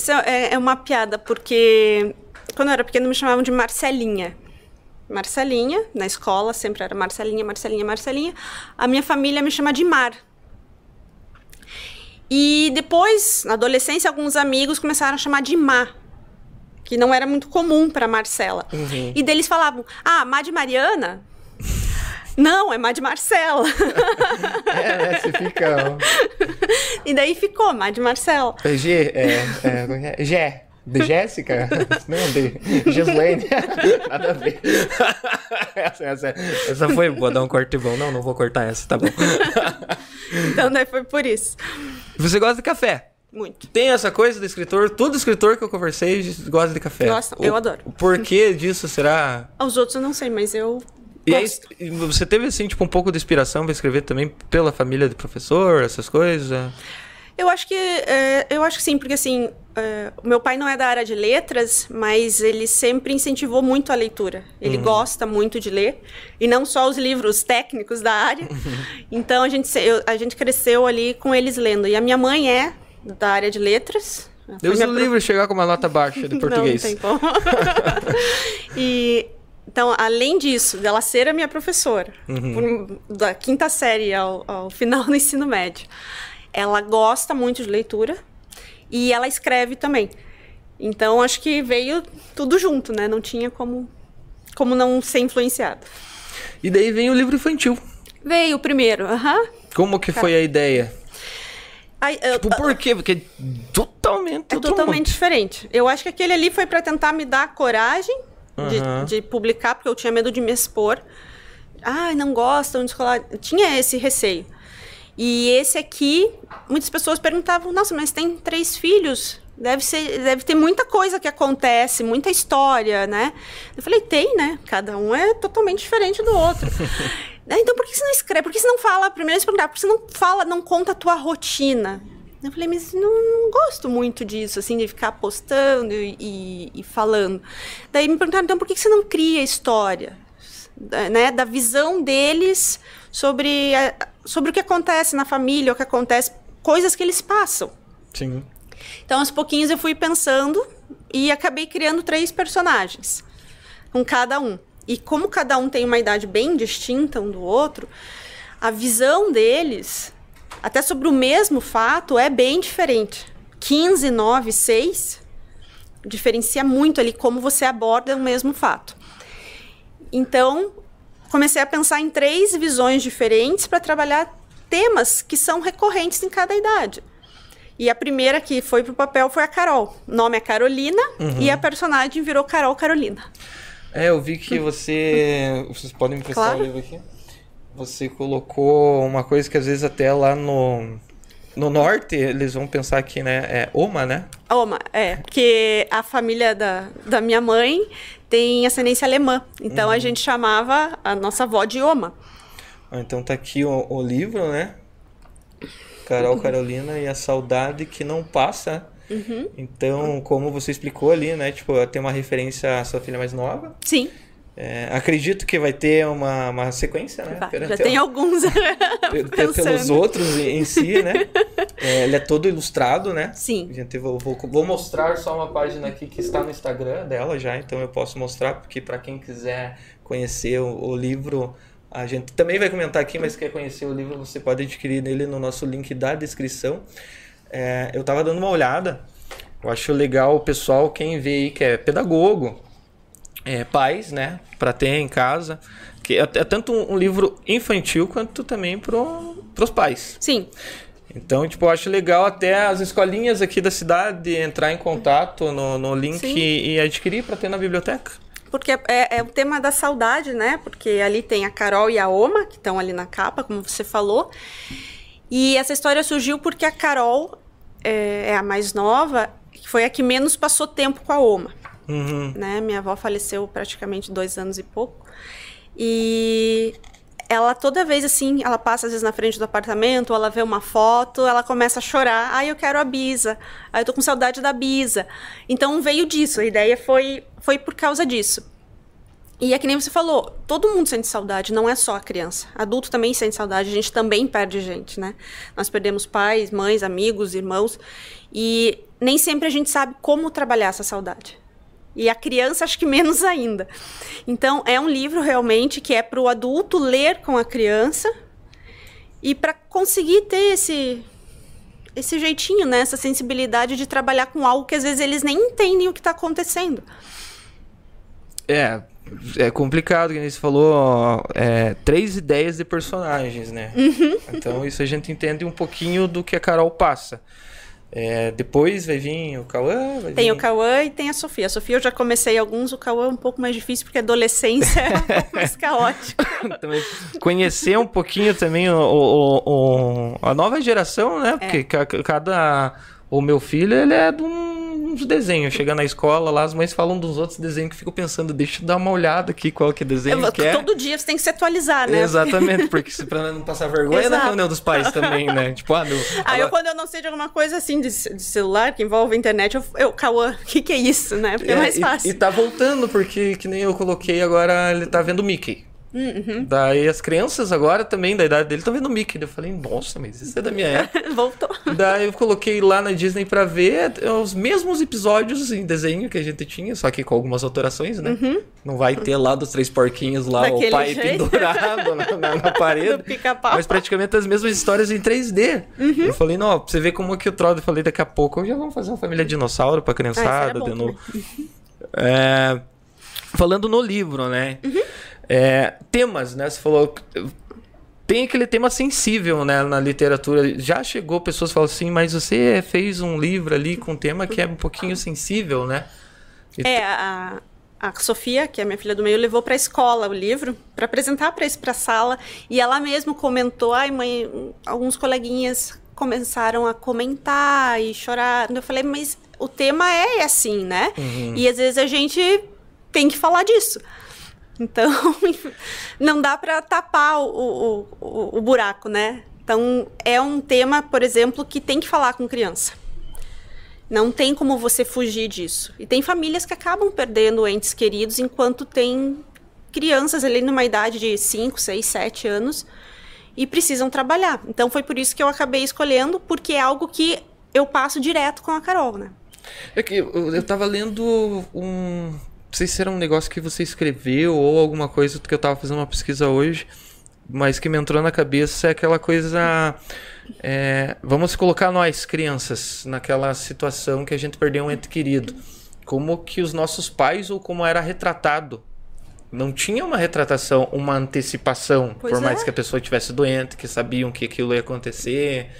Isso é, é uma piada, porque quando eu era pequena me chamavam de Marcelinha. Marcelinha, na escola sempre era Marcelinha, Marcelinha, Marcelinha. A minha família me chama de Mar. E depois, na adolescência, alguns amigos começaram a chamar de Má, que não era muito comum para Marcela. Uhum. E deles falavam: "Ah, Má de Mariana". Não, é Mad Marcela. é, né? Você fica. E daí ficou Mad Marcela. É G, é, é, é, Gé. De Jéssica? Não, de Gislaine. Nada a ver. essa, essa, essa foi boa, dar um corte bom. Não, não vou cortar essa, tá bom. então, daí foi por isso. Você gosta de café? Muito. Tem essa coisa do escritor, todo escritor que eu conversei gosta de café. Gosta, eu adoro. O porquê disso será? Os outros eu não sei, mas eu e aí, você teve, assim, tipo, um pouco de inspiração para escrever também pela família do professor, essas coisas? Eu acho que é, eu acho que sim, porque assim, é, meu pai não é da área de letras, mas ele sempre incentivou muito a leitura. Ele uhum. gosta muito de ler e não só os livros técnicos da área. então a gente eu, a gente cresceu ali com eles lendo. E a minha mãe é da área de letras. Deus o pro... livro chegar com uma nota baixa de português. não, não tem como. e então, além disso, dela ser a minha professora, uhum. por, da quinta série ao, ao final do ensino médio, ela gosta muito de leitura e ela escreve também. Então, acho que veio tudo junto, né? Não tinha como, como não ser influenciado. E daí vem o livro infantil. Veio o primeiro, aham. Uhum. Como que foi a ideia? Ai, eu, tipo, por quê? Porque é totalmente É totalmente mundo. diferente. Eu acho que aquele ali foi para tentar me dar coragem uhum. de, de, publicar, porque eu tinha medo de me expor. Ai, não gostam de escolar. Tinha esse receio. E esse aqui, muitas pessoas perguntavam: nossa, mas tem três filhos? Deve, ser, deve ter muita coisa que acontece, muita história, né? Eu falei: tem, né? Cada um é totalmente diferente do outro. então por que você não escreve? Por que você não fala? Primeiro eles perguntaram: por que você não fala, não conta a tua rotina? Eu falei, mas não, não, gosto muito disso, assim, de ficar postando e, e, falando. Daí me perguntaram, então, por que você não cria história? Né, da visão deles sobre, a, sobre o que acontece na família, o que acontece, coisas que eles passam. Sim. Então, aos pouquinhos eu fui pensando e acabei criando três personagens, com cada um. E como cada um tem uma idade bem distinta um do outro, a visão deles até sobre o mesmo fato, é bem diferente. 15, 9, 6 diferencia muito ali como você aborda o mesmo fato. Então, comecei a pensar em três visões diferentes para trabalhar temas que são recorrentes em cada idade. E a primeira que foi pro papel foi a Carol. O nome é Carolina uhum. e a personagem virou Carol Carolina. É, eu vi que você. Vocês podem me prestar claro. o livro aqui? Você colocou uma coisa que às vezes até lá no, no norte eles vão pensar que né, é Oma, né? Oma, é. Porque a família da, da minha mãe tem ascendência alemã. Então uhum. a gente chamava a nossa avó de Oma. Ah, então tá aqui o, o livro, né? Carol Carolina e a saudade que não passa. Uhum. Então, como você explicou ali, né? Tipo, tem uma referência à sua filha mais nova. Sim. É, acredito que vai ter uma, uma sequência, né? Vai, já tem alguns pelos outros em si, né? É, ele é todo ilustrado, né? Sim. Gente, vou, vou, vou, mostrar só uma página aqui que está no Instagram dela já, então eu posso mostrar, porque para quem quiser conhecer o, o, livro, a gente também vai comentar aqui, mas quer conhecer o livro, você pode adquirir nele no nosso link da descrição. É, eu estava dando uma olhada, eu acho legal o pessoal, quem vê aí que é pedagogo, é, pais, né, para ter em casa, que é, é tanto um, livro infantil quanto também para os pais. Sim. Então, tipo, eu acho legal até as escolinhas aqui da cidade entrar em contato no, no link e, e, adquirir para ter na biblioteca. Porque é, é, é, o tema da saudade, né? Porque ali tem a Carol e a Oma, que estão ali na capa, como você falou. E essa história surgiu porque a Carol é, é a mais nova, foi a que menos passou tempo com a Oma. Uhum. Né? Minha avó faleceu praticamente dois anos e pouco. E ela toda vez assim, ela passa às vezes na frente do apartamento, ela vê uma foto, ela começa a chorar. Ai, eu quero a Bisa. Ai, eu tô com saudade da Bisa. Então veio disso, a ideia foi foi por causa disso. E é que nem você falou, todo mundo sente saudade, não é só a criança. Adulto também sente saudade, a gente também perde gente, né? Nós perdemos pais, mães, amigos, irmãos, e nem sempre a gente sabe como trabalhar essa saudade. E a criança, acho que menos ainda. Então, é um livro realmente que é para o adulto ler com a criança e para conseguir ter esse, esse jeitinho, né? essa sensibilidade de trabalhar com algo que às vezes eles nem entendem o que está acontecendo. É, é complicado, que você falou, é, três ideias de personagens, né? Uhum. Então isso a gente entende um pouquinho do que a Carol passa. É, depois vai vir o Cauã. Tem vir... o Cauã e tem a Sofia. A Sofia eu já comecei alguns, o Cauã é um pouco mais difícil, porque a adolescência é um mais caótica. Também conhecer um pouquinho também o, o- o- a nova geração, né? É. Porque ca- cada. O meu filho, ele é de um- uns desenhos. Chega na escola lá, as mães falam dos outros desenhos que fico pensando, deixa eu dar uma olhada aqui qual que é desenho Eu- que é. Todo dia você tem que se atualizar, né? Exatamente, porque se pra não passar vergonha na Exato. reunião dos pais também, né? Tipo, ah, meu. Ah, eu quando eu não sei de alguma coisa assim de, de celular que envolve a internet, eu, eu Cauã, o que, que é isso, né? Porque é, mais e- fácil. E, tá voltando, porque que nem eu coloquei agora, ele tá vendo Mickey. Uhum. Daí as crianças agora também, da idade dele, estão vendo Mickey. Daí Eu falei, nossa, mas isso é da minha época. Voltou. Daí eu coloquei lá na Disney pra ver é, os mesmos episódios em desenho que a gente tinha, só que com algumas alterações, né? Não vai ter lá dos três porquinhos lá, Uhum. Daquele o pai jeito. pendurado na, na- na parede. Mas praticamente as mesmas histórias em 3D. Uhum. Eu falei, não, pra você ver como que o eu falei, daqui a pouco já vamos fazer uma família dinossauro pra criançada, Ah, isso era de bom novo. É, falando no livro, né? Uhum. É, temas, né? Você falou. Tem aquele tema sensível, né, na literatura. Já chegou pessoas falam assim, mas você fez um livro ali com um tema que é um pouquinho sensível, né? E É, a, a Sofia, que é minha filha do meio, levou pra escola o livro para apresentar para para sala e ela mesma comentou: "Ai, mãe, alguns coleguinhas começaram a comentar e chorar". Eu falei: "Mas o tema é assim, né? E às vezes a gente tem que falar disso". Então, não dá para tapar o, o, o, buraco, né? Então, é um tema, por exemplo, que tem que falar com criança. Não tem como você fugir disso. E tem famílias que acabam perdendo entes queridos enquanto tem crianças ali numa idade de 5, 6, 7 anos e precisam trabalhar. Então foi por isso que eu acabei escolhendo, porque é algo que eu passo direto com a Carol, né? É que eu, eu tava lendo um. Não sei se era um negócio que você escreveu ou alguma coisa que eu tava fazendo uma pesquisa hoje, mas que me entrou na cabeça é aquela coisa. é, vamos colocar nós, crianças, naquela situação que a gente perdeu um ente querido. Como que os nossos pais ou como era retratado. Não tinha uma retratação, uma antecipação, Pois por mais é. que a pessoa estivesse doente, que sabiam que aquilo ia acontecer.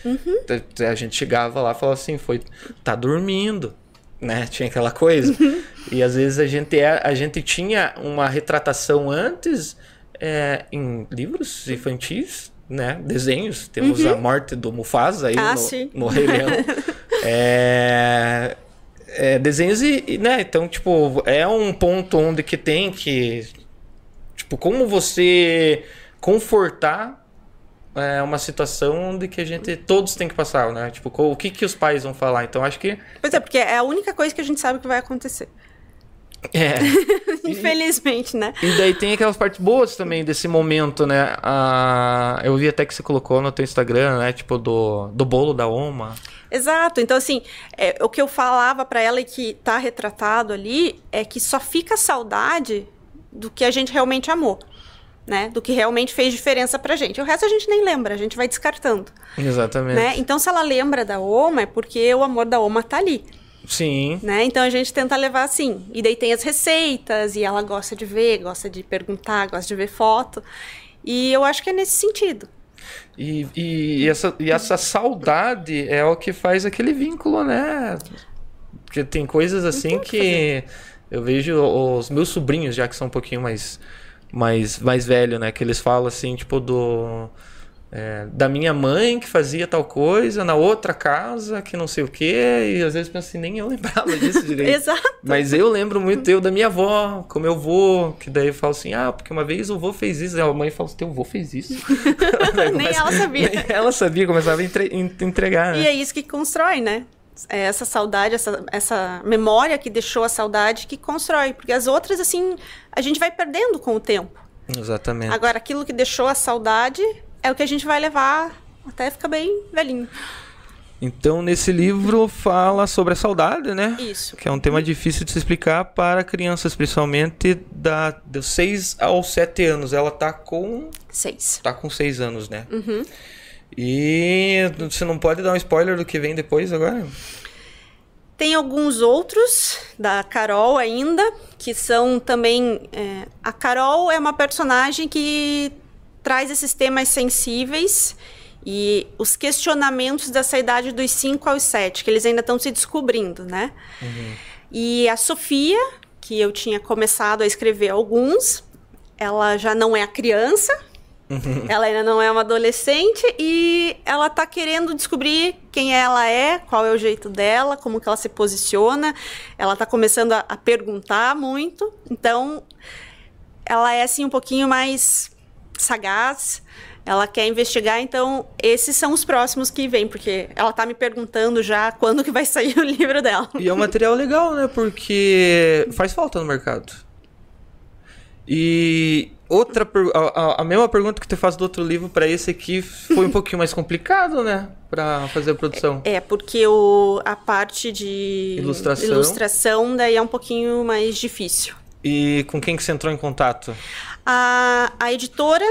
A- A gente chegava lá e falava assim, foi, tá dormindo, né? Tinha aquela coisa. e às vezes a gente, é, a gente tinha uma retratação antes é, em livros infantis, né? Desenhos. Temos a morte do Mufasa aí Ah, no, no Rei Leão. é, é, desenhos e, e, né? Então, tipo, é um ponto onde que tem que... Tipo, como você confortar é uma situação onde que a gente todos tem que passar, né? Tipo, o que que os pais vão falar? Então acho que Pois é, porque é a única coisa que a gente sabe que vai acontecer. é. Infelizmente, né? E daí tem aquelas partes boas também desse momento, né? Ah, eu vi até que você colocou no teu Instagram, né? Tipo, do, do bolo da Oma. Exato. Então, assim, é, o que eu falava pra ela e que tá retratado ali é que só fica saudade do que a gente realmente amou. Né? Do que realmente fez diferença pra gente. O resto a gente nem lembra, a gente vai descartando. Exatamente. Né? Então, se ela lembra da Oma, é porque o amor da Oma tá ali. Sim. Né? Então a gente tenta levar assim. E daí tem as receitas, e ela gosta de ver, gosta de perguntar, gosta de ver foto. E eu acho que é nesse sentido. E, e, essa, e essa saudade é o que faz aquele vínculo, né? Porque tem coisas assim que eu vejo os meus sobrinhos, já que são um pouquinho mais, mais, mais velhos, né? Que eles falam assim, tipo, do. é, da minha mãe que fazia tal coisa, na outra casa que não sei o quê, e às vezes penso assim, nem eu lembrava disso direito. Exato. Mas eu lembro muito eu da minha avó, com meu vô, que daí eu falo assim, ah, porque uma vez o vô fez isso, e a mãe fala assim, teu vô fez isso. Nem começa- ela sabia. Nem ela sabia, começava a entre- en- entregar, E né? é isso que constrói, né? É essa saudade, essa, essa memória que deixou a saudade que constrói. Porque as outras, assim, a gente vai perdendo com o tempo. Exatamente. Agora, aquilo que deixou a saudade é o que a gente vai levar até ficar bem velhinho. Então, nesse livro fala sobre a saudade, né? Isso. Que é um tema difícil de se explicar para crianças, principalmente da, dos 6 aos 7 anos. Ela tá com Seis. tá com 6 anos, né? Uhum. E você não pode dar um spoiler do que vem depois agora? Tem alguns outros da Carol ainda, que são também. É, a Carol é uma personagem que traz esses temas sensíveis e os questionamentos dessa idade dos 5 aos 7, que eles ainda estão se descobrindo, né? Uhum. E a Sofia, que eu tinha começado a escrever alguns, ela já não é a criança, ela ainda não é uma adolescente e ela está querendo descobrir quem ela é, qual é o jeito dela, como que ela se posiciona. Ela está começando a, a perguntar muito, então ela é assim um pouquinho mais sagaz, ela quer investigar, então esses são os próximos que vêm, porque ela tá me perguntando já quando que vai sair o livro dela. E é um material legal, né? Porque faz falta no mercado. E outra a, a, mesma pergunta que tu faz do outro livro para esse aqui foi um pouquinho mais complicado, né, para fazer a produção. É, porque o, a parte de ilustração. ilustração daí é um pouquinho mais difícil. E com quem que você entrou em contato? A, a editora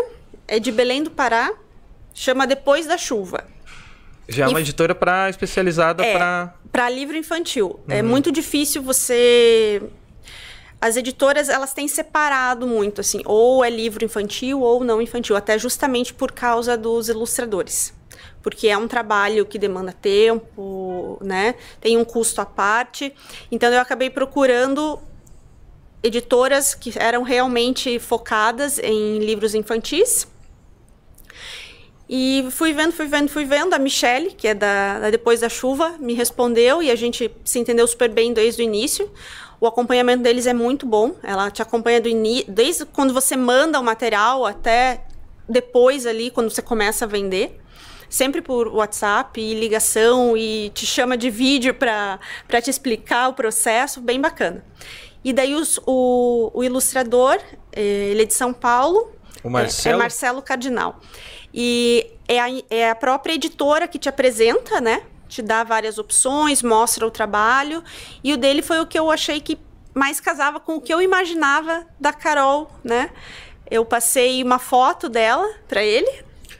é de Belém do Pará, chama Depois da Chuva. Já é uma editora para especializada é, para para livro infantil. É uhum. É muito difícil você as editoras elas têm separado muito assim, ou é livro infantil ou não infantil, até justamente por causa dos ilustradores. Porque é um trabalho que demanda tempo, né? Tem um custo à parte. Então eu acabei procurando editoras que eram realmente focadas em livros infantis. E fui vendo, fui vendo, fui vendo. A Michelle, que é da, da, Depois da Chuva, me respondeu e a gente se entendeu super bem desde o início. O acompanhamento deles é muito bom. Ela te acompanha do desde quando você manda o material até depois ali, quando você começa a vender. Sempre por WhatsApp e ligação e te chama de vídeo para te explicar o processo, bem bacana. E daí os, o, o ilustrador, eh, ele é de São Paulo. O Marcelo? É, é Marcelo Cardinal. E é a, é a própria editora que te apresenta, né? Te dá várias opções, mostra o trabalho. E o dele foi o que eu achei que mais casava com o que eu imaginava da Carol, né? Eu passei uma foto dela para ele,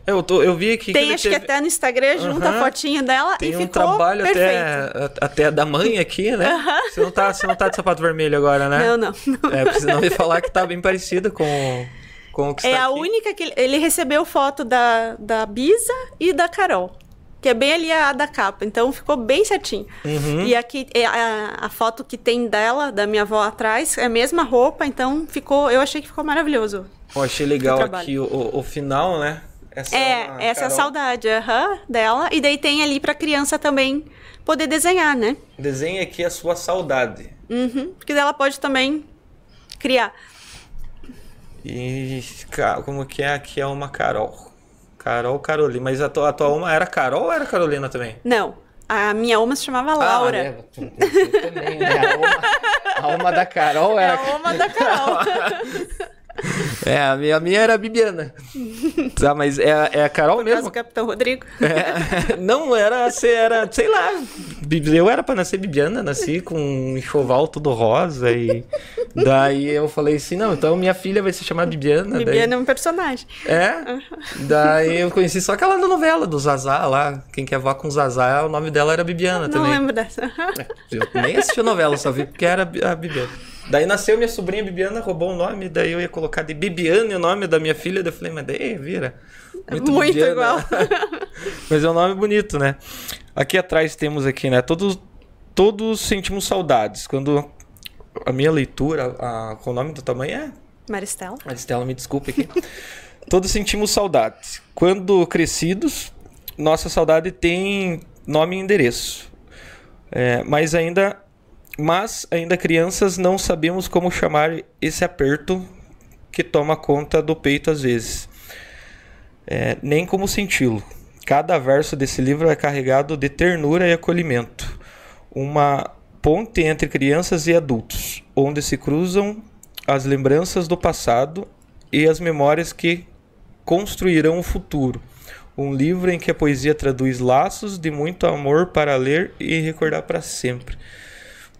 é, eu, tô, eu vi aqui Tem, que acho teve... que até no Instagram, junta uhum. a fotinho dela Tem e um ficou trabalho perfeito. até, até da mãe aqui, né? Uhum. Você, não tá, você não tá de sapato vermelho agora, né? Não, não. não. É, precisa não me falar que tá bem parecido com, com o que É a aqui. única que... Ele recebeu foto da, da Bisa e da Carol que é bem ali a da capa, então ficou bem certinho. Uhum. E aqui é a, a, foto que tem dela, da minha avó atrás, é a mesma roupa, então ficou, eu achei que ficou maravilhoso. Eu achei legal aqui o, o, final, né? Essa é, é essa é a saudade uhum, dela. E daí tem ali pra criança também poder desenhar, né? Desenha aqui a sua saudade. Uhum, porque ela pode também criar. E como que é? Aqui é uma Carol. Carol Carolina. Mas a tua, a tua alma era Carol ou era Carolina também? Não. A minha alma se chamava Laura. Ah, é, também, né? A alma, a alma da Carol era. É a alma da Carol. É, a minha, a minha era a Bibiana. tá, mas é, é a Carol Por mesmo. do Capitão Rodrigo. É, não, era, era, sei lá. Eu era pra nascer Bibiana, nasci com um enxoval todo rosa. E daí eu falei assim: não, então minha filha vai se chamar Bibiana. Bibiana daí... é um personagem. É? Uhum. Daí eu conheci só aquela novela do Zazá lá. Quem quer voar com Zazá, o nome dela era Bibiana não também. Não lembro dessa. Eu nem assisti a novela, só vi porque era a Bibiana. Daí nasceu minha sobrinha Bibiana, roubou o nome, daí eu ia colocar de Bibiane o nome da minha filha, daí eu falei, mas daí vira. Muito, Muito igual. mas é um nome bonito, né? Aqui atrás temos aqui, né? Todos, todos sentimos saudades. Quando a minha leitura, a, com o nome do tamanho é? Maristela. Maristela, me desculpe aqui. todos sentimos saudades. Quando crescidos, nossa saudade tem nome e endereço. É, mas ainda mas, ainda crianças, não sabemos como chamar esse aperto que toma conta do peito às vezes, é, nem como senti-lo. Cada verso desse livro é carregado de ternura e acolhimento, uma ponte entre crianças e adultos, onde se cruzam as lembranças do passado e as memórias que construirão o futuro. Um livro em que a poesia traduz laços de muito amor para ler e recordar para sempre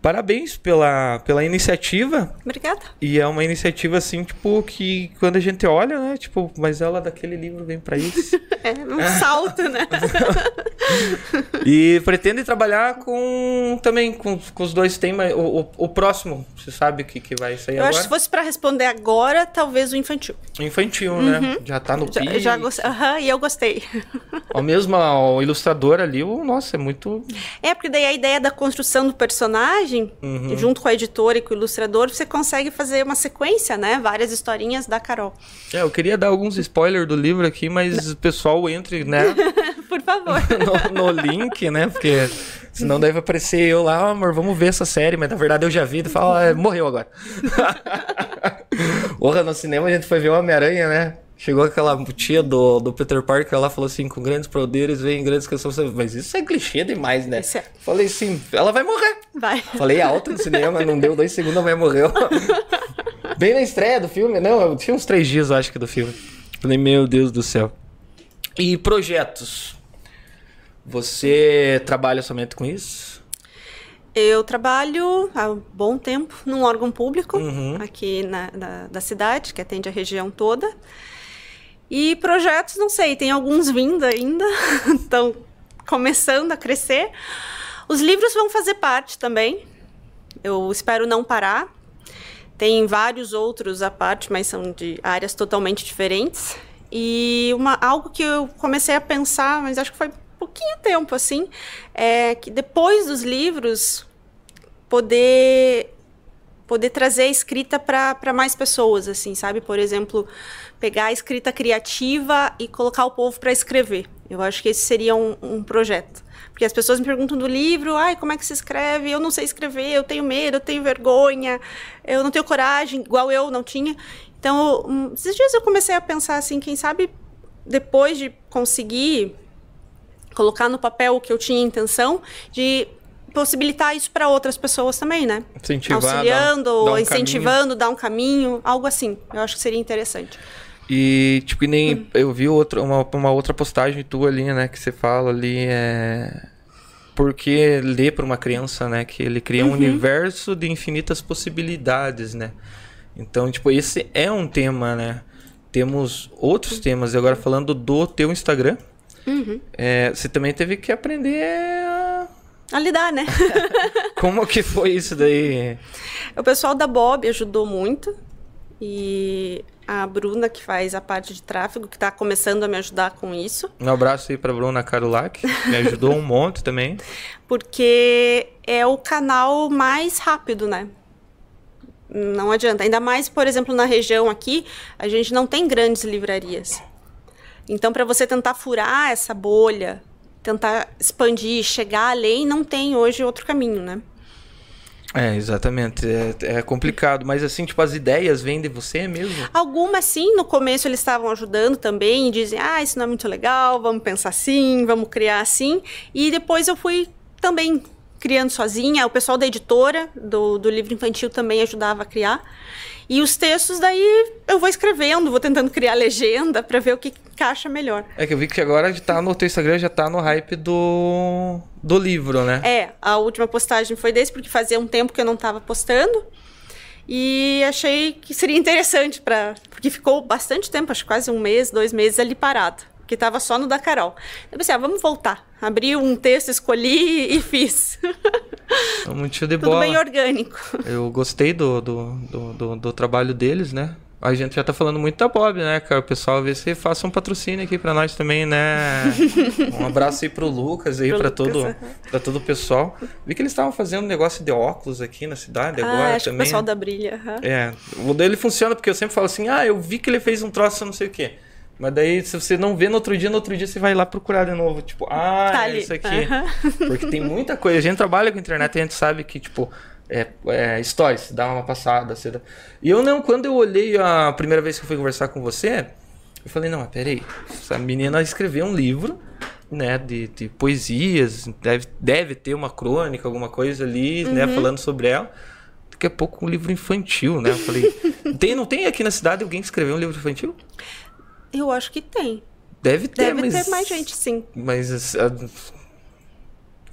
parabéns pela, pela iniciativa. Obrigada. E é uma iniciativa, assim, tipo, que quando a gente olha, né? Tipo, mas ela daquele livro vem para isso. é um salto, né? e pretende trabalhar com também com, com os dois temas. O, o, o, próximo, você sabe o que, que vai sair Eu agora? acho que se fosse para responder agora, talvez o infantil. Infantil, né? uhum. né? Já tá no já, pique. Já. Uhum, e eu gostei. O mesmo o ilustrador ali, o, nossa, é muito. É, porque daí a ideia da construção do personagem, uhum. junto com a editora e com o ilustrador, você consegue fazer uma sequência, né? Várias historinhas da Carol. É, eu queria dar alguns spoilers do livro aqui, mas o pessoal entre, né? Por favor. no, no, link, né? Porque senão deve aparecer eu lá, oh, amor, vamos ver essa série, mas na verdade eu já vi e falo, ah, morreu agora. Porra, no cinema a gente foi ver o Homem-Aranha, né? Chegou aquela tia do, do Peter Parker lá falou assim: com grandes poderes vem grandes questões. Mas isso é clichê demais, né? É. Falei assim: ela vai morrer. Vai. Falei alto no cinema, não deu dois segundos, mulher morreu. Bem na estreia do filme. Não, eu tinha uns três dias, eu acho que, do filme. Falei: meu Deus do céu. E projetos? Você trabalha somente com isso? Eu trabalho há um bom tempo num órgão público uhum. aqui na, na, da cidade, que atende a região toda. E projetos, não sei, tem alguns vindo ainda, estão começando a crescer. Os livros vão fazer parte também. Eu espero não parar. Tem vários outros à parte, mas são de áreas totalmente diferentes. E uma, algo que eu comecei a pensar, mas acho que foi pouquinho tempo assim, é que depois dos livros poder poder trazer a escrita para mais pessoas, assim, sabe? Por exemplo, pegar a escrita criativa e colocar o povo para escrever. Eu acho que esse seria um, um, projeto. Porque as pessoas me perguntam do livro, ai, como é que se escreve? Eu não sei escrever, eu tenho medo, eu tenho vergonha, eu não tenho coragem, igual eu não tinha. Então, um, esses dias eu comecei a pensar assim, quem sabe depois de conseguir colocar no papel o que eu tinha intenção, de possibilitar isso para outras pessoas também, né? Incentivar, Auxiliando, dar, dar um incentivando, caminho. dar um caminho, algo assim. Eu acho que seria interessante. E, tipo, nem hum. eu vi outra, uma, uma outra postagem tua ali, né? Que você fala ali, é... Porque ler para uma criança, né? Que ele cria uhum. um universo de infinitas possibilidades, né? Então, tipo, esse é um tema, né? Temos outros uhum. temas. E agora falando do teu Instagram, uhum. é, você também teve que aprender a... a lidar, né? Como que foi isso daí? O pessoal da Bob ajudou muito. E a Bruna, que faz a parte de tráfego, que está começando a me ajudar com isso. Um abraço aí para Bruna Carulac, me ajudou um monte também. Porque é o canal mais rápido, né? Não adianta. Ainda mais, por exemplo, na região aqui, a gente não tem grandes livrarias. Então, para você tentar furar essa bolha, tentar expandir, chegar além, não tem hoje outro caminho, né? É, exatamente. É, é, complicado, mas assim, tipo, as ideias vêm de você mesmo? Algumas sim, no começo eles estavam ajudando também, dizem, ah, isso não é muito legal, vamos pensar assim, vamos criar assim. E depois eu fui também criando sozinha. O pessoal da editora do, do livro infantil também ajudava a criar. E os textos daí eu vou escrevendo, vou tentando criar legenda para ver o que encaixa melhor. É que eu vi que agora tá no teu Instagram já tá no hype do do livro, né? É, a última postagem foi desse porque fazia um tempo que eu não estava postando. E achei que seria interessante para porque ficou bastante tempo, acho quase um mês, dois meses ali parado que estava só no da Carol. Eu pensei, ah, vamos voltar. Abri um texto, escolhi e fiz. É muito show de Tudo bola. bem orgânico. Eu gostei do, do, do, do, do trabalho deles, né? A gente já tá falando muito da Bob, né, cara? O pessoal vê se faça um patrocínio aqui pra nós também, né? um abraço aí pro Lucas aí, Lucas, todo, uhum. pra todo o pessoal. Vi que eles estavam fazendo um negócio de óculos aqui na cidade ah, agora acho também. Que o pessoal da Brilha. Uhum. É. O dele funciona porque eu sempre falo assim, ah, eu vi que ele fez um troço, não sei o quê. Mas daí, se você não vê no outro dia, no outro dia você vai lá procurar de novo. Tipo, ah, tá é isso aqui. Uhum. Porque tem muita coisa. A gente trabalha com internet e a gente sabe que, tipo, é, é stories, dá uma passada. Você dá... E eu não, quando eu olhei a primeira vez que eu fui conversar com você, eu falei, não, peraí, essa menina escreveu um livro, né, de, de poesias, deve, deve ter uma crônica, alguma coisa ali, né, uhum. né, falando sobre ela. Daqui a pouco um livro infantil, né? Eu falei, tem, não tem aqui na cidade alguém que escreveu um livro infantil? Eu acho que tem. Deve ter, Deve mas... ter mais gente, sim. Mas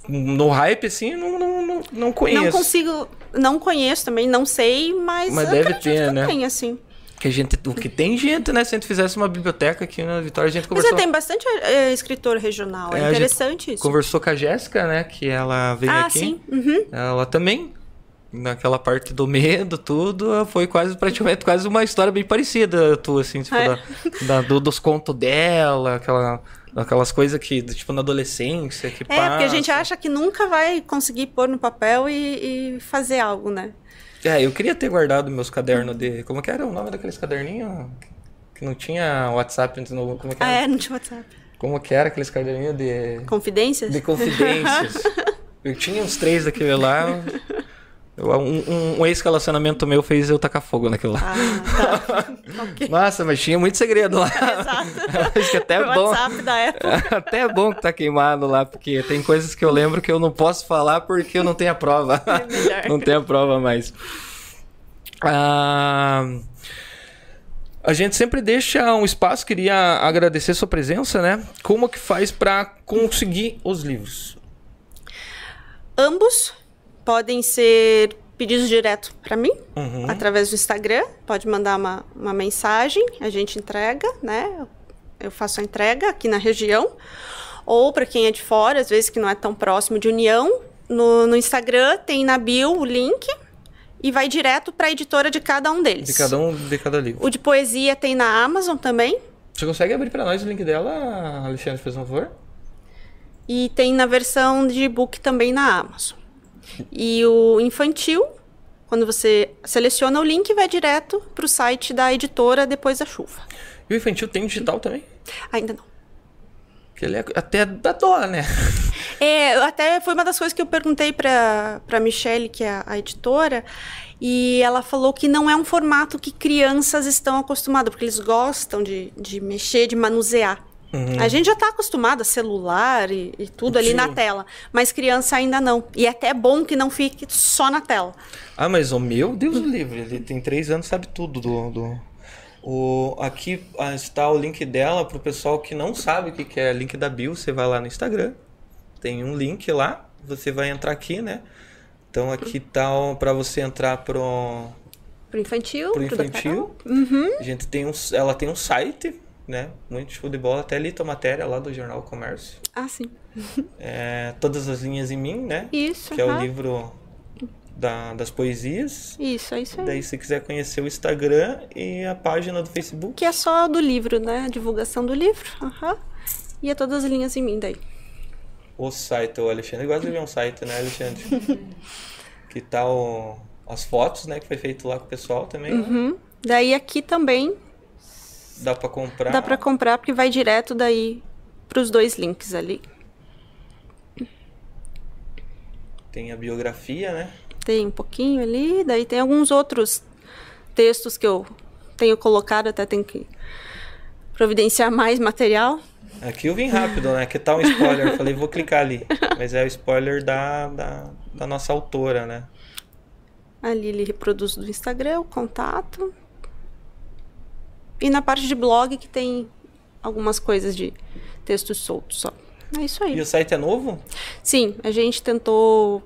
no hype, assim, não, não, não, conheço. Não consigo, não conheço também, não sei, mas, mas deve ter, né? Tem, assim. Que a gente, o que tem gente, né? Se a gente fizesse uma biblioteca aqui na Vitória, a gente Mas conversou. é, tem bastante é, escritor regional. É, É, interessante isso. Conversou com a Jéssica, né? Que ela veio Ah, aqui. sim. Uhum. Ela também, naquela parte do medo, tudo, foi quase praticamente quase uma história bem parecida, tu, assim, tipo, É. da, da- do- dos contos dela, aquela, aquelas coisas que, tipo, na adolescência, que É, porque a gente passa. acha que nunca vai conseguir pôr no papel e, e fazer algo, né? É, eu queria ter guardado meus cadernos de. Como que era o nome daqueles caderninhos? Que não tinha WhatsApp, no- como que Ah, era? é, no WhatsApp. Como que era aqueles caderninhos de. Confidências? De confidências. eu tinha uns três daquele lá. Um um- ex-relacionamento meu fez eu tacar fogo naquilo lá. Ah, tá. ok. Nossa, mas tinha muito segredo lá. Exato. Acho que até é bom. WhatsApp da época. Até é bom que tá queimado lá, porque tem coisas que eu lembro que eu não posso falar porque eu não tenho a prova. É melhor. não tenho a prova mais. Ah, a gente sempre deixa um espaço, queria agradecer sua presença, né? Como que faz pra conseguir os livros? Ambos podem ser pedidos direto para mim, Uhum. através do Instagram. Pode mandar uma, uma mensagem, a gente entrega, né? Eu faço a entrega aqui na região. Ou para quem é de fora, às vezes que não é tão próximo de União, no, no Instagram tem na bio o link e vai direto para a editora de cada um deles. De cada um, de cada livro. O de poesia tem na Amazon também. Você consegue abrir pra nós o link dela, Alexandre, um favor? E tem na versão de e-book também na Amazon. E o infantil, quando você seleciona o link, vai direto para o site da editora depois da chuva. E o infantil tem digital também? Ainda não. Que ele é até da dó, né? É, até foi uma das coisas que eu perguntei para para Michelle, que é a, a editora, e ela falou que não é um formato que crianças estão acostumadas, porque eles gostam de, de mexer, de manusear. Uhum. A gente já está acostumado a celular e, e tudo ali Sim. na tela, mas criança ainda não. E é até bom que não fique só na tela. Ah, mas o meu Deus do livre, ele tem três anos, sabe tudo do. do... O, aqui ah, está o link dela pro pessoal que não sabe o que que é link da Bill. Você vai lá no Instagram, tem um link lá, você vai entrar aqui, né? Então aqui tá para você entrar pro, Pro infantil, pro infantil. Uhum. A gente tem um, ela tem um site, né? Muito show de bola. Até li tua matéria lá do Jornal Comércio. Ah, sim. É, todas as linhas em mim, né? Isso. Que é o livro da- das poesias. Isso, é isso aí. Daí, se quiser conhecer o Instagram e a página do Facebook. Que é só do livro, né? A divulgação do livro. aham. E é todas as linhas em mim daí. O site, o Alexandre gosta de ver um site, né, Alexandre? que tá o, as fotos, né, que foi feito lá com o pessoal também. né? Uhum. Daí aqui também Dá pra comprar. dá pra comprar, porque vai direto daí pros dois links ali. Tem a biografia, né? Tem um pouquinho ali, daí tem alguns outros textos que eu tenho colocado, até tenho que providenciar mais material. Aqui eu vim rápido, né? Que tal um spoiler? Falei, vou clicar ali. Mas é o spoiler da, da, da nossa autora, né? Ali ele reproduz do Instagram, o contato. E na parte de blog que tem algumas coisas de textos soltos só. É isso aí. E o site é novo? Sim, a gente tentou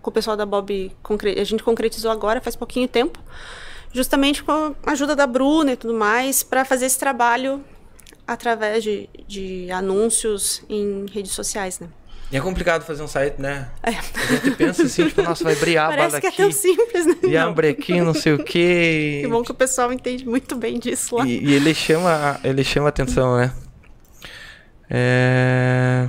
com o pessoal da Bob, a gente concretizou agora faz pouquinho tempo, justamente com a ajuda da Bruna e tudo mais, para fazer esse trabalho através de, de anúncios em redes sociais, né? E é complicado fazer um site, né? É. A gente pensa assim, tipo, nossa, vai abrir a aba Parece que é daqui. tão simples, né? E Não. abre aqui, não sei o quê. Que bom que o pessoal entende muito bem disso lá. E, e ele chama, ele chama atenção, né? É...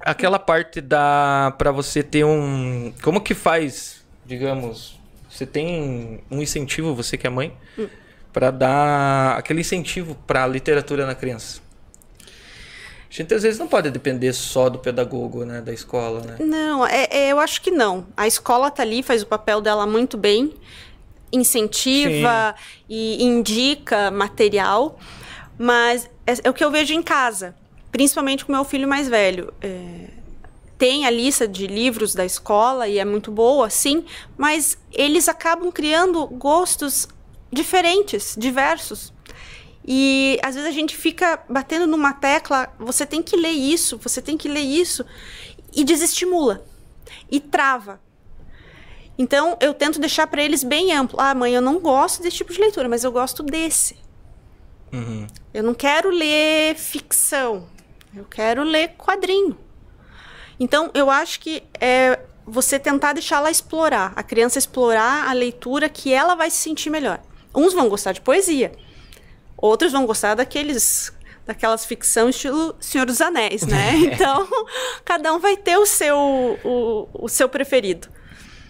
Aquela parte da para você ter um, como que faz, digamos, você tem um incentivo, você que é mãe, pra dar aquele incentivo pra literatura na criança. A gente às vezes não pode depender só do pedagogo, né, da escola, né? Não, é, é, eu acho que não. A escola tá ali, faz o papel dela muito bem, incentiva e indica material, mas é, é o que eu vejo em casa, principalmente com meu filho mais velho. É, tem a lista de livros da escola e é muito boa, sim, mas eles acabam criando gostos diferentes, diversos. E às vezes a gente fica batendo numa tecla, você tem que ler isso, você tem que ler isso, e desestimula, e trava. Então, eu tento deixar para eles bem amplo. Ah, mãe, eu não gosto desse tipo de leitura, mas eu gosto desse. Uhum. Eu não quero ler ficção. Eu quero ler quadrinho. Então, eu acho que é você tentar deixar ela explorar, a criança explorar a leitura que ela vai se sentir melhor. Uns vão gostar de poesia, outros vão gostar daqueles daquelas ficção estilo Senhor dos Anéis, né? Então, cada um vai ter o seu o, o seu preferido.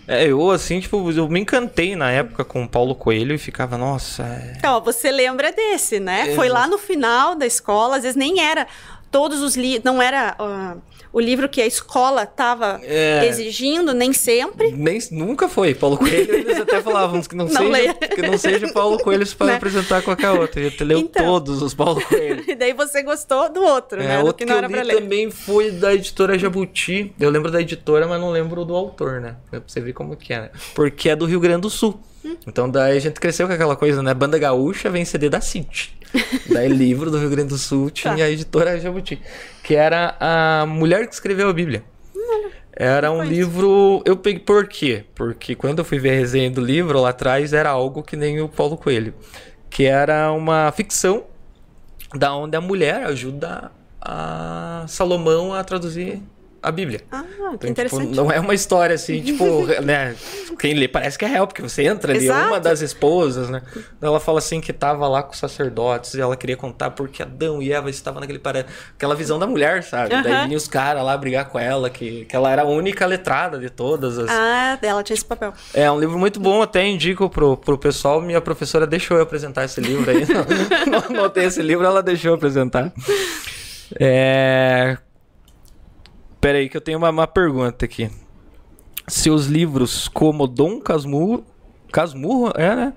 É, eu, assim, tipo, eu me encantei na época com o Paulo Coelho e ficava, nossa. É... Então, você lembra desse, né? É, Foi lá no final da escola, às vezes nem era todos os livros, não era. Uh, o livro que a escola estava é, exigindo, nem sempre. Nem, nunca foi. Paulo Coelho, eles até falavam que não, não seja, que não seja Paulo Coelho para né? apresentar qualquer outro. Ele leu então, todos os Paulo Coelho. e daí você gostou do outro, é, né? Outro que, não que era eu li também foi da editora Jabuti. Eu lembro da editora, mas não lembro do autor, né? Pra você ver como que é, né? Porque é do Rio Grande do Sul. Hum. Então daí a gente cresceu com aquela coisa, né? Banda Gaúcha vem CD da Cinti. daí livro do Rio Grande do Sul tinha tá. a editora Jabuti que era a mulher que escreveu a Bíblia. Era um livro. Eu peguei. Por quê? Porque quando eu fui ver a resenha do livro lá atrás, era algo que nem o Paulo Coelho. Que era uma ficção da onde a mulher ajuda a Salomão a traduzir a Bíblia. Ah, então, que tipo, interessante. Tipo, não é uma história assim, tipo, né? Quem lê parece que é real, porque você entra ali, Exato. uma das esposas, né? Ela fala assim que tava lá com os sacerdotes e ela queria contar porque Adão e Eva estavam naquele para aquela visão da mulher, sabe? Uhum. Daí vinha os caras lá brigar com ela, que, que ela era a única letrada de todas as. Ah, ela tinha esse papel. É um livro muito bom, até indico pro, pro pessoal. Minha professora deixou eu apresentar esse livro aí. não, não, não tem esse livro, ela deixou eu apresentar. É, Pera aí que eu tenho uma, uma pergunta aqui. Seus livros como Dom Casmurro... Casmurro, é, né?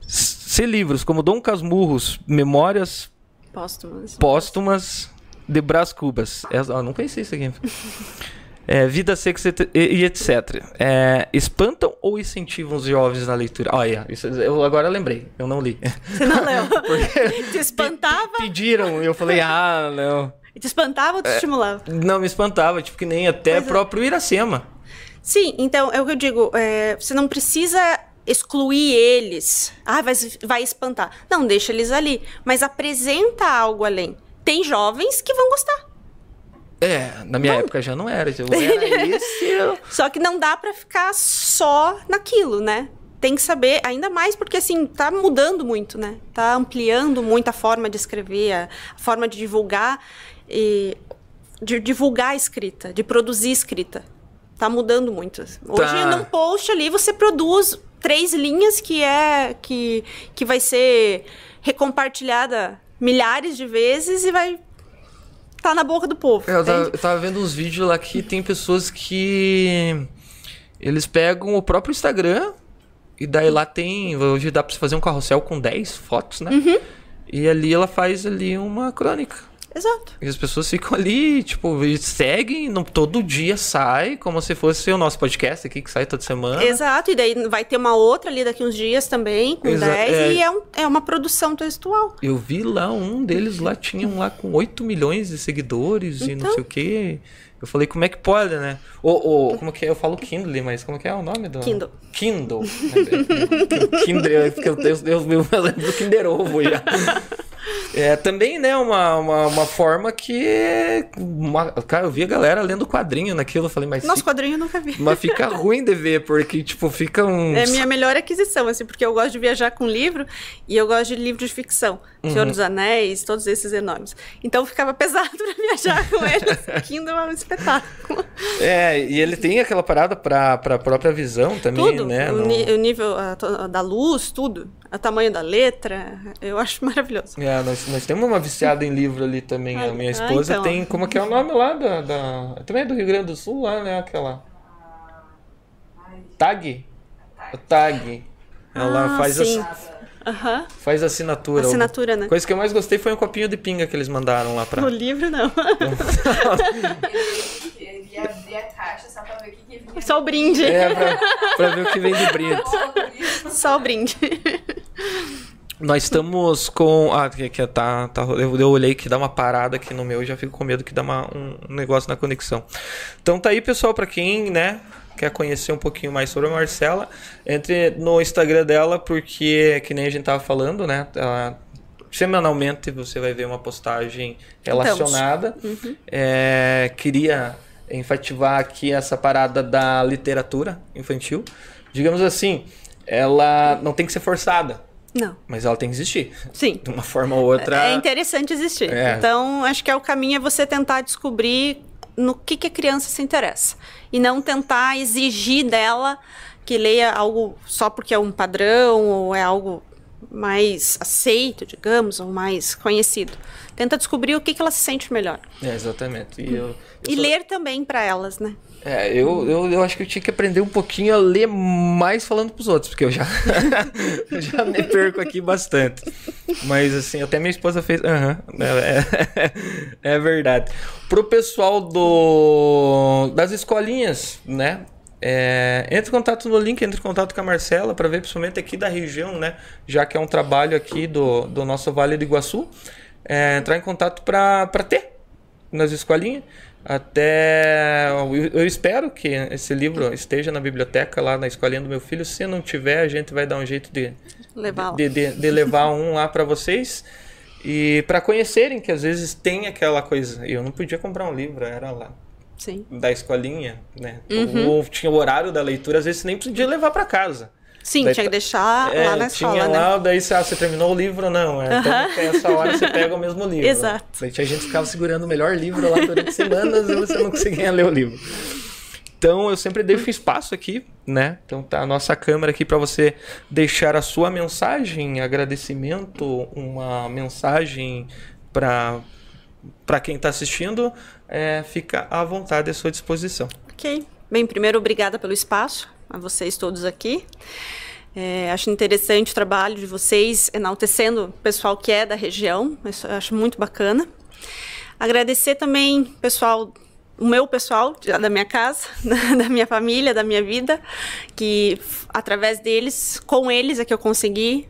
Se livros como Dom Casmurros, Memórias... Póstumas. Póstumas de Brás Cubas. É, não conheci isso aqui. É, vida sexo e, etc. É, espantam ou incentivam os jovens na leitura? Olha, isso, eu agora lembrei, eu não li. Você não leu? Te espantava? Pediram, e eu falei, ah, não. E te espantava ou te é, estimulava? Não, me espantava, tipo que nem até pois é. próprio é. Iracema. Sim, então é o que eu digo, é, você não precisa excluir eles. Ah, vai, vai espantar. Não, deixa eles ali. Mas apresenta algo além. Tem jovens que vão gostar. É, na minha Bom. época já não era. Eu era isso. Só que não dá para ficar só naquilo, né? Tem que saber, ainda mais porque assim, tá mudando muito, né? Tá ampliando muito a forma de escrever, a forma de divulgar e de divulgar a escrita, de produzir escrita. Tá mudando muito. Hoje, tá. num post ali, você produz três linhas que é que, que vai ser recompartilhada milhares de vezes e vai tá na boca do povo. Eu, tava, eu tava vendo uns vídeos lá que tem pessoas que eles pegam o próprio Instagram e daí lá tem, hoje dá para você fazer um carrossel com 10 fotos, né? Uhum. E ali ela faz ali uma crônica. Exato. E as pessoas ficam ali, tipo, seguem, não, todo dia sai, como se fosse o nosso podcast aqui, que sai toda semana. Exato, e daí vai ter uma outra ali daqui uns dias também, com Exa 10, é... e é, um, é uma produção textual. Eu vi lá, um deles lá tinha um lá com 8 milhões de seguidores então... e não então. sei o quê. Eu falei, como é que pode, né? Ou, ou como que é? Eu falo Kindle, mas como que é o nome do... Kindle. Kindle. Kindle, eu, eu, eu, eu, lembro do Kinder Ovo já. É também, né, uma, uma, uma forma que. Uma, cara, eu vi a galera lendo quadrinho naquilo. Eu falei, mas. Nosso fica, quadrinho eu nunca vi. Mas fica ruim de ver, porque, tipo, fica um. É minha melhor aquisição, assim, porque eu gosto de viajar com livro e eu gosto de livros de ficção. Uhum. Senhor dos Anéis, todos esses enormes. Então ficava pesado pra viajar com eles. Kindle é um espetáculo. É, e ele tem aquela parada pra, pra própria visão também, tudo, né? O, no... o nível a, a, da luz, tudo. O tamanho da letra, eu acho maravilhoso. É, nós, nós temos uma viciada em livro ali também. Ah, a minha esposa ah, então. tem. Como é que é o nome lá da, da. Também é do Rio Grande do Sul, lá, né? Aquela. Tag? O tag. Ela ah, faz sim. Uhum. Faz assinatura. Assinatura, né? Coisa que eu mais gostei foi um copinho de pinga que eles mandaram lá pra. No livro, não. abrir a caixa só pra ver o que, que vinha. Só o brinde. É, pra, pra ver o que vem de brinde. Só o brinde. Nós estamos com. Ah, que, que tá, tá. Eu, eu olhei que dá uma parada aqui no meu e já fico com medo que dá uma, um negócio na conexão. Então tá aí, pessoal, para quem, né, quer conhecer um pouquinho mais sobre a Marcela, entre no Instagram dela, porque, que nem a gente tava falando, né? Ela, semanalmente você vai ver uma postagem relacionada. Uhum. É, queria enfativar aqui essa parada da literatura infantil. Digamos assim, ela não tem que ser forçada. Não. Mas ela tem que existir. Sim. De uma forma ou outra. É interessante existir. É. Então, acho que é o caminho é você tentar descobrir no que, que a criança se interessa. E não tentar exigir dela que leia algo só porque é um padrão ou é algo mais aceito, digamos, ou mais conhecido. Tenta descobrir o que, que ela se sente melhor. É, exatamente. E, eu, eu e ler também para elas, né? É, eu, eu, eu acho que eu tinha que aprender um pouquinho a ler mais falando pros outros, porque eu já, já me perco aqui bastante. Mas assim, até minha esposa fez. Aham, uhum, é, é, é, verdade. Pro pessoal do das escolinhas, né? É, entre em contato no link, entre em contato com a Marcela para ver principalmente aqui da região, né? Já que é um trabalho aqui do, do nosso Vale do Iguaçu. É, entrar em contato para ter nas escolinhas. Até eu espero que esse livro esteja na biblioteca lá na escolinha do meu filho. Se não tiver, a gente vai dar um jeito de levar, de, de, de levar um lá para vocês e para conhecerem que às vezes tem aquela coisa. Eu não podia comprar um livro, era lá Sim. da escolinha, né? Uhum. Ou tinha o horário da leitura, às vezes nem podia levar para casa. Sim, daí, tinha que deixar é, lá na escola, tinha né? lá, daí ah, você terminou o livro não. É, Então, essa hora você pega o mesmo livro. Exato. Daí a gente ficava segurando o melhor livro lá durante semanas e você não conseguia ler o livro. Então eu sempre deixo espaço aqui, né? Então tá a nossa câmera aqui para você deixar a sua mensagem, agradecimento, uma mensagem para para quem está assistindo, é, fica à vontade à sua disposição. Ok. Bem, primeiro obrigada pelo espaço a vocês todos aqui. É, acho interessante o trabalho de vocês, enaltecendo o pessoal que é da região, isso acho muito bacana. Agradecer também pessoal, o meu pessoal da minha casa, da minha família, da minha vida, que através deles, com eles é que eu consegui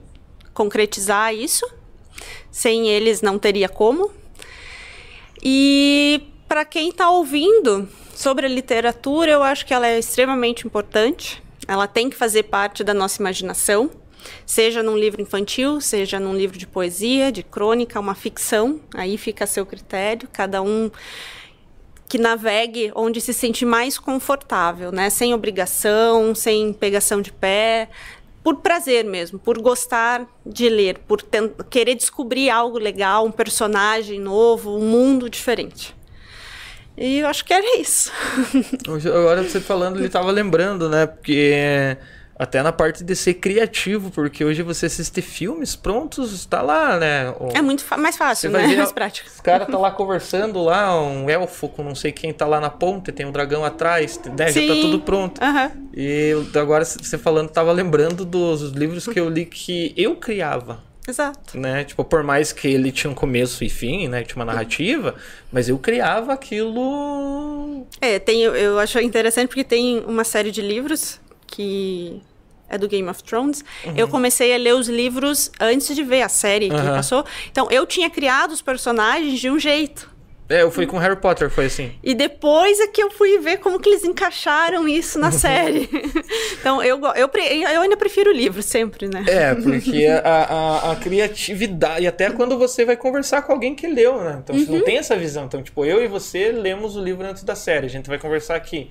concretizar isso. Sem eles não teria como. E para quem está ouvindo, Sobre a literatura, eu acho que ela é extremamente importante. Ela tem que fazer parte da nossa imaginação, seja num livro infantil, seja num livro de poesia, de crônica, uma ficção. Aí fica a seu critério, cada um que navegue onde se sente mais confortável, né? Sem obrigação, sem pegação de pé, por prazer mesmo, por gostar de ler, por querer descobrir algo legal, um personagem novo, um mundo diferente. E eu acho que era isso. Agora você falando, ele estava lembrando, né? Porque até na parte de ser criativo, porque hoje você assiste filmes prontos, está lá, né? O... É muito mais fácil, né? Ver, mais prático. Os caras tá lá conversando lá, um elfo com não sei quem tá lá na ponta, tem um dragão atrás, né? Sim. Já tá tudo pronto. Uhum. E agora você falando, tava lembrando dos livros que eu li que eu criava. Exato. Né? Tipo, por mais que ele tinha um começo e fim, né? Tinha uma narrativa, mas eu criava aquilo. É, tem, eu acho interessante porque tem uma série de livros que é do Game of Thrones. Uhum. Eu comecei a ler os livros antes de ver a série que uhum. passou. Então, eu tinha criado os personagens de um jeito. É, eu fui com Harry Potter, foi assim. E depois é que eu fui ver como que eles encaixaram isso na série. então, eu, eu, eu ainda prefiro o livro, sempre, né? É, porque a, a, a, criatividade, e até quando você vai conversar com alguém que leu, né? Então, você não uhum. tem essa visão. Então, tipo, eu e você lemos o livro antes da série, a gente vai conversar aqui.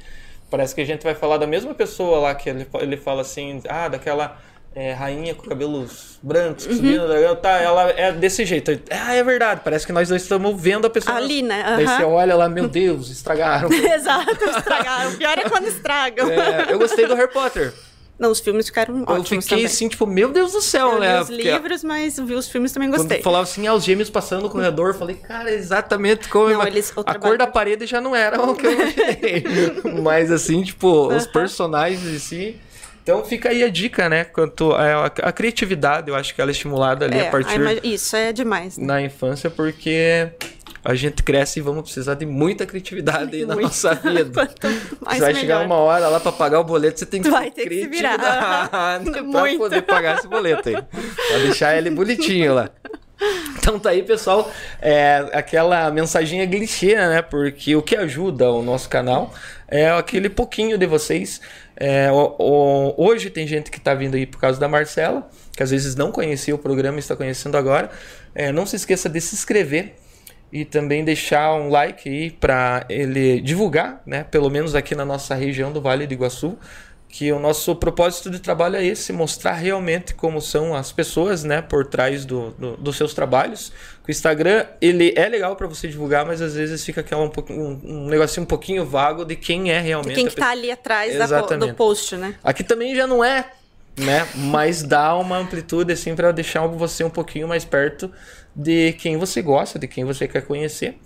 Parece que a gente vai falar da mesma pessoa lá, que ele, ele fala assim, ah, daquela é, rainha com cabelos brancos, uhum. subindo, tá, ela é desse jeito. Ah, é verdade, parece que nós dois estamos vendo a pessoa. Ali, né? Uhum. Daí você olha lá, meu Deus, estragaram. Exato, estragaram. O pior é quando estragam. É, eu gostei do Harry Potter. Não, os filmes ficaram eu ótimos. Eu fiquei também. assim, tipo, meu Deus do céu, eu né? Li os Porque, livros, mas vi os filmes também gostei. Quando falava assim, ah, os gêmeos passando no corredor, eu falei, cara, exatamente como. Não, eles, a trabalho... cor da parede já não era o que eu imaginei. mas assim, tipo, os personagens em si. Então fica aí a dica, né? Quanto a, a criatividade, eu acho que ela é estimulada ali é, a partir. Isso é demais. Né? Na infância, porque a gente cresce e vamos precisar de muita criatividade aí na nossa vida. você vai melhor. chegar uma hora lá para pagar o boleto, você tem que vai ter criatividade para poder pagar esse boleto aí. Pra deixar ele bonitinho lá. Então tá aí, pessoal, é, aquela mensaginha clichê, né? Porque o que ajuda o nosso canal é aquele pouquinho de vocês. É, o, o, hoje tem gente que tá vindo aí por causa da Marcela, que às vezes não conhecia o programa e está conhecendo agora. É, não se esqueça de se inscrever e também deixar um like aí para ele divulgar, né? Pelo menos aqui na nossa região do Vale do Iguaçu que o nosso propósito de trabalho é esse, mostrar realmente como são as pessoas, né, por trás do, do dos seus trabalhos. O Instagram, ele é legal para você divulgar, mas às vezes fica aquela um, um, um negocinho um pouquinho vago de quem é realmente. De quem está ali atrás da, do post, né? Aqui também já não é, né, mas dá uma amplitude assim para deixar você um pouquinho mais perto de quem você gosta, de quem você quer conhecer.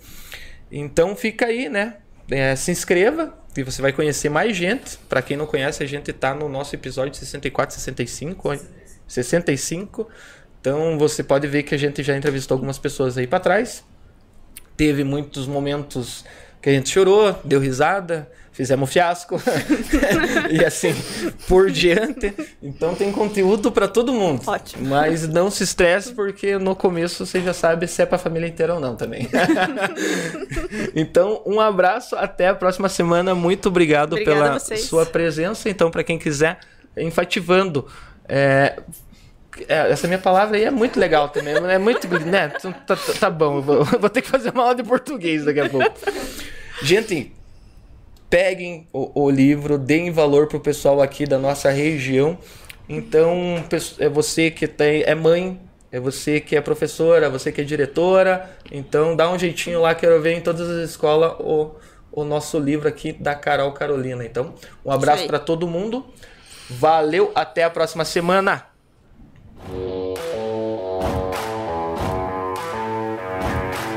Então fica aí, né? É, se inscreva, e você vai conhecer mais gente. Para quem não conhece, a gente está no nosso episódio 64, 65, 65. Então você pode ver que a gente já entrevistou algumas pessoas aí para trás. Teve muitos momentos que a gente chorou, deu risada, fizemos fiasco e assim por diante. Então tem conteúdo para todo mundo. Ótimo. Mas não se estresse porque no começo você já sabe se é para a família inteira ou não também. então um abraço, até a próxima semana. Muito obrigado Obrigada pela sua presença. Então para quem quiser enfativando é, é, essa minha palavra aí é muito legal também. É muito. Né? Tá, tá, tá bom, vou, vou, ter que fazer uma aula de português daqui a pouco. Gente, peguem o, o livro, deem valor pro pessoal aqui da nossa região. Então, é você que tem, é mãe, é você que é professora, é você que é diretora. Então, dá um jeitinho lá, quero ver em todas as escolas o, o nosso livro aqui da Carol Carolina. Então, um abraço para todo mundo. Valeu, até a próxima semana.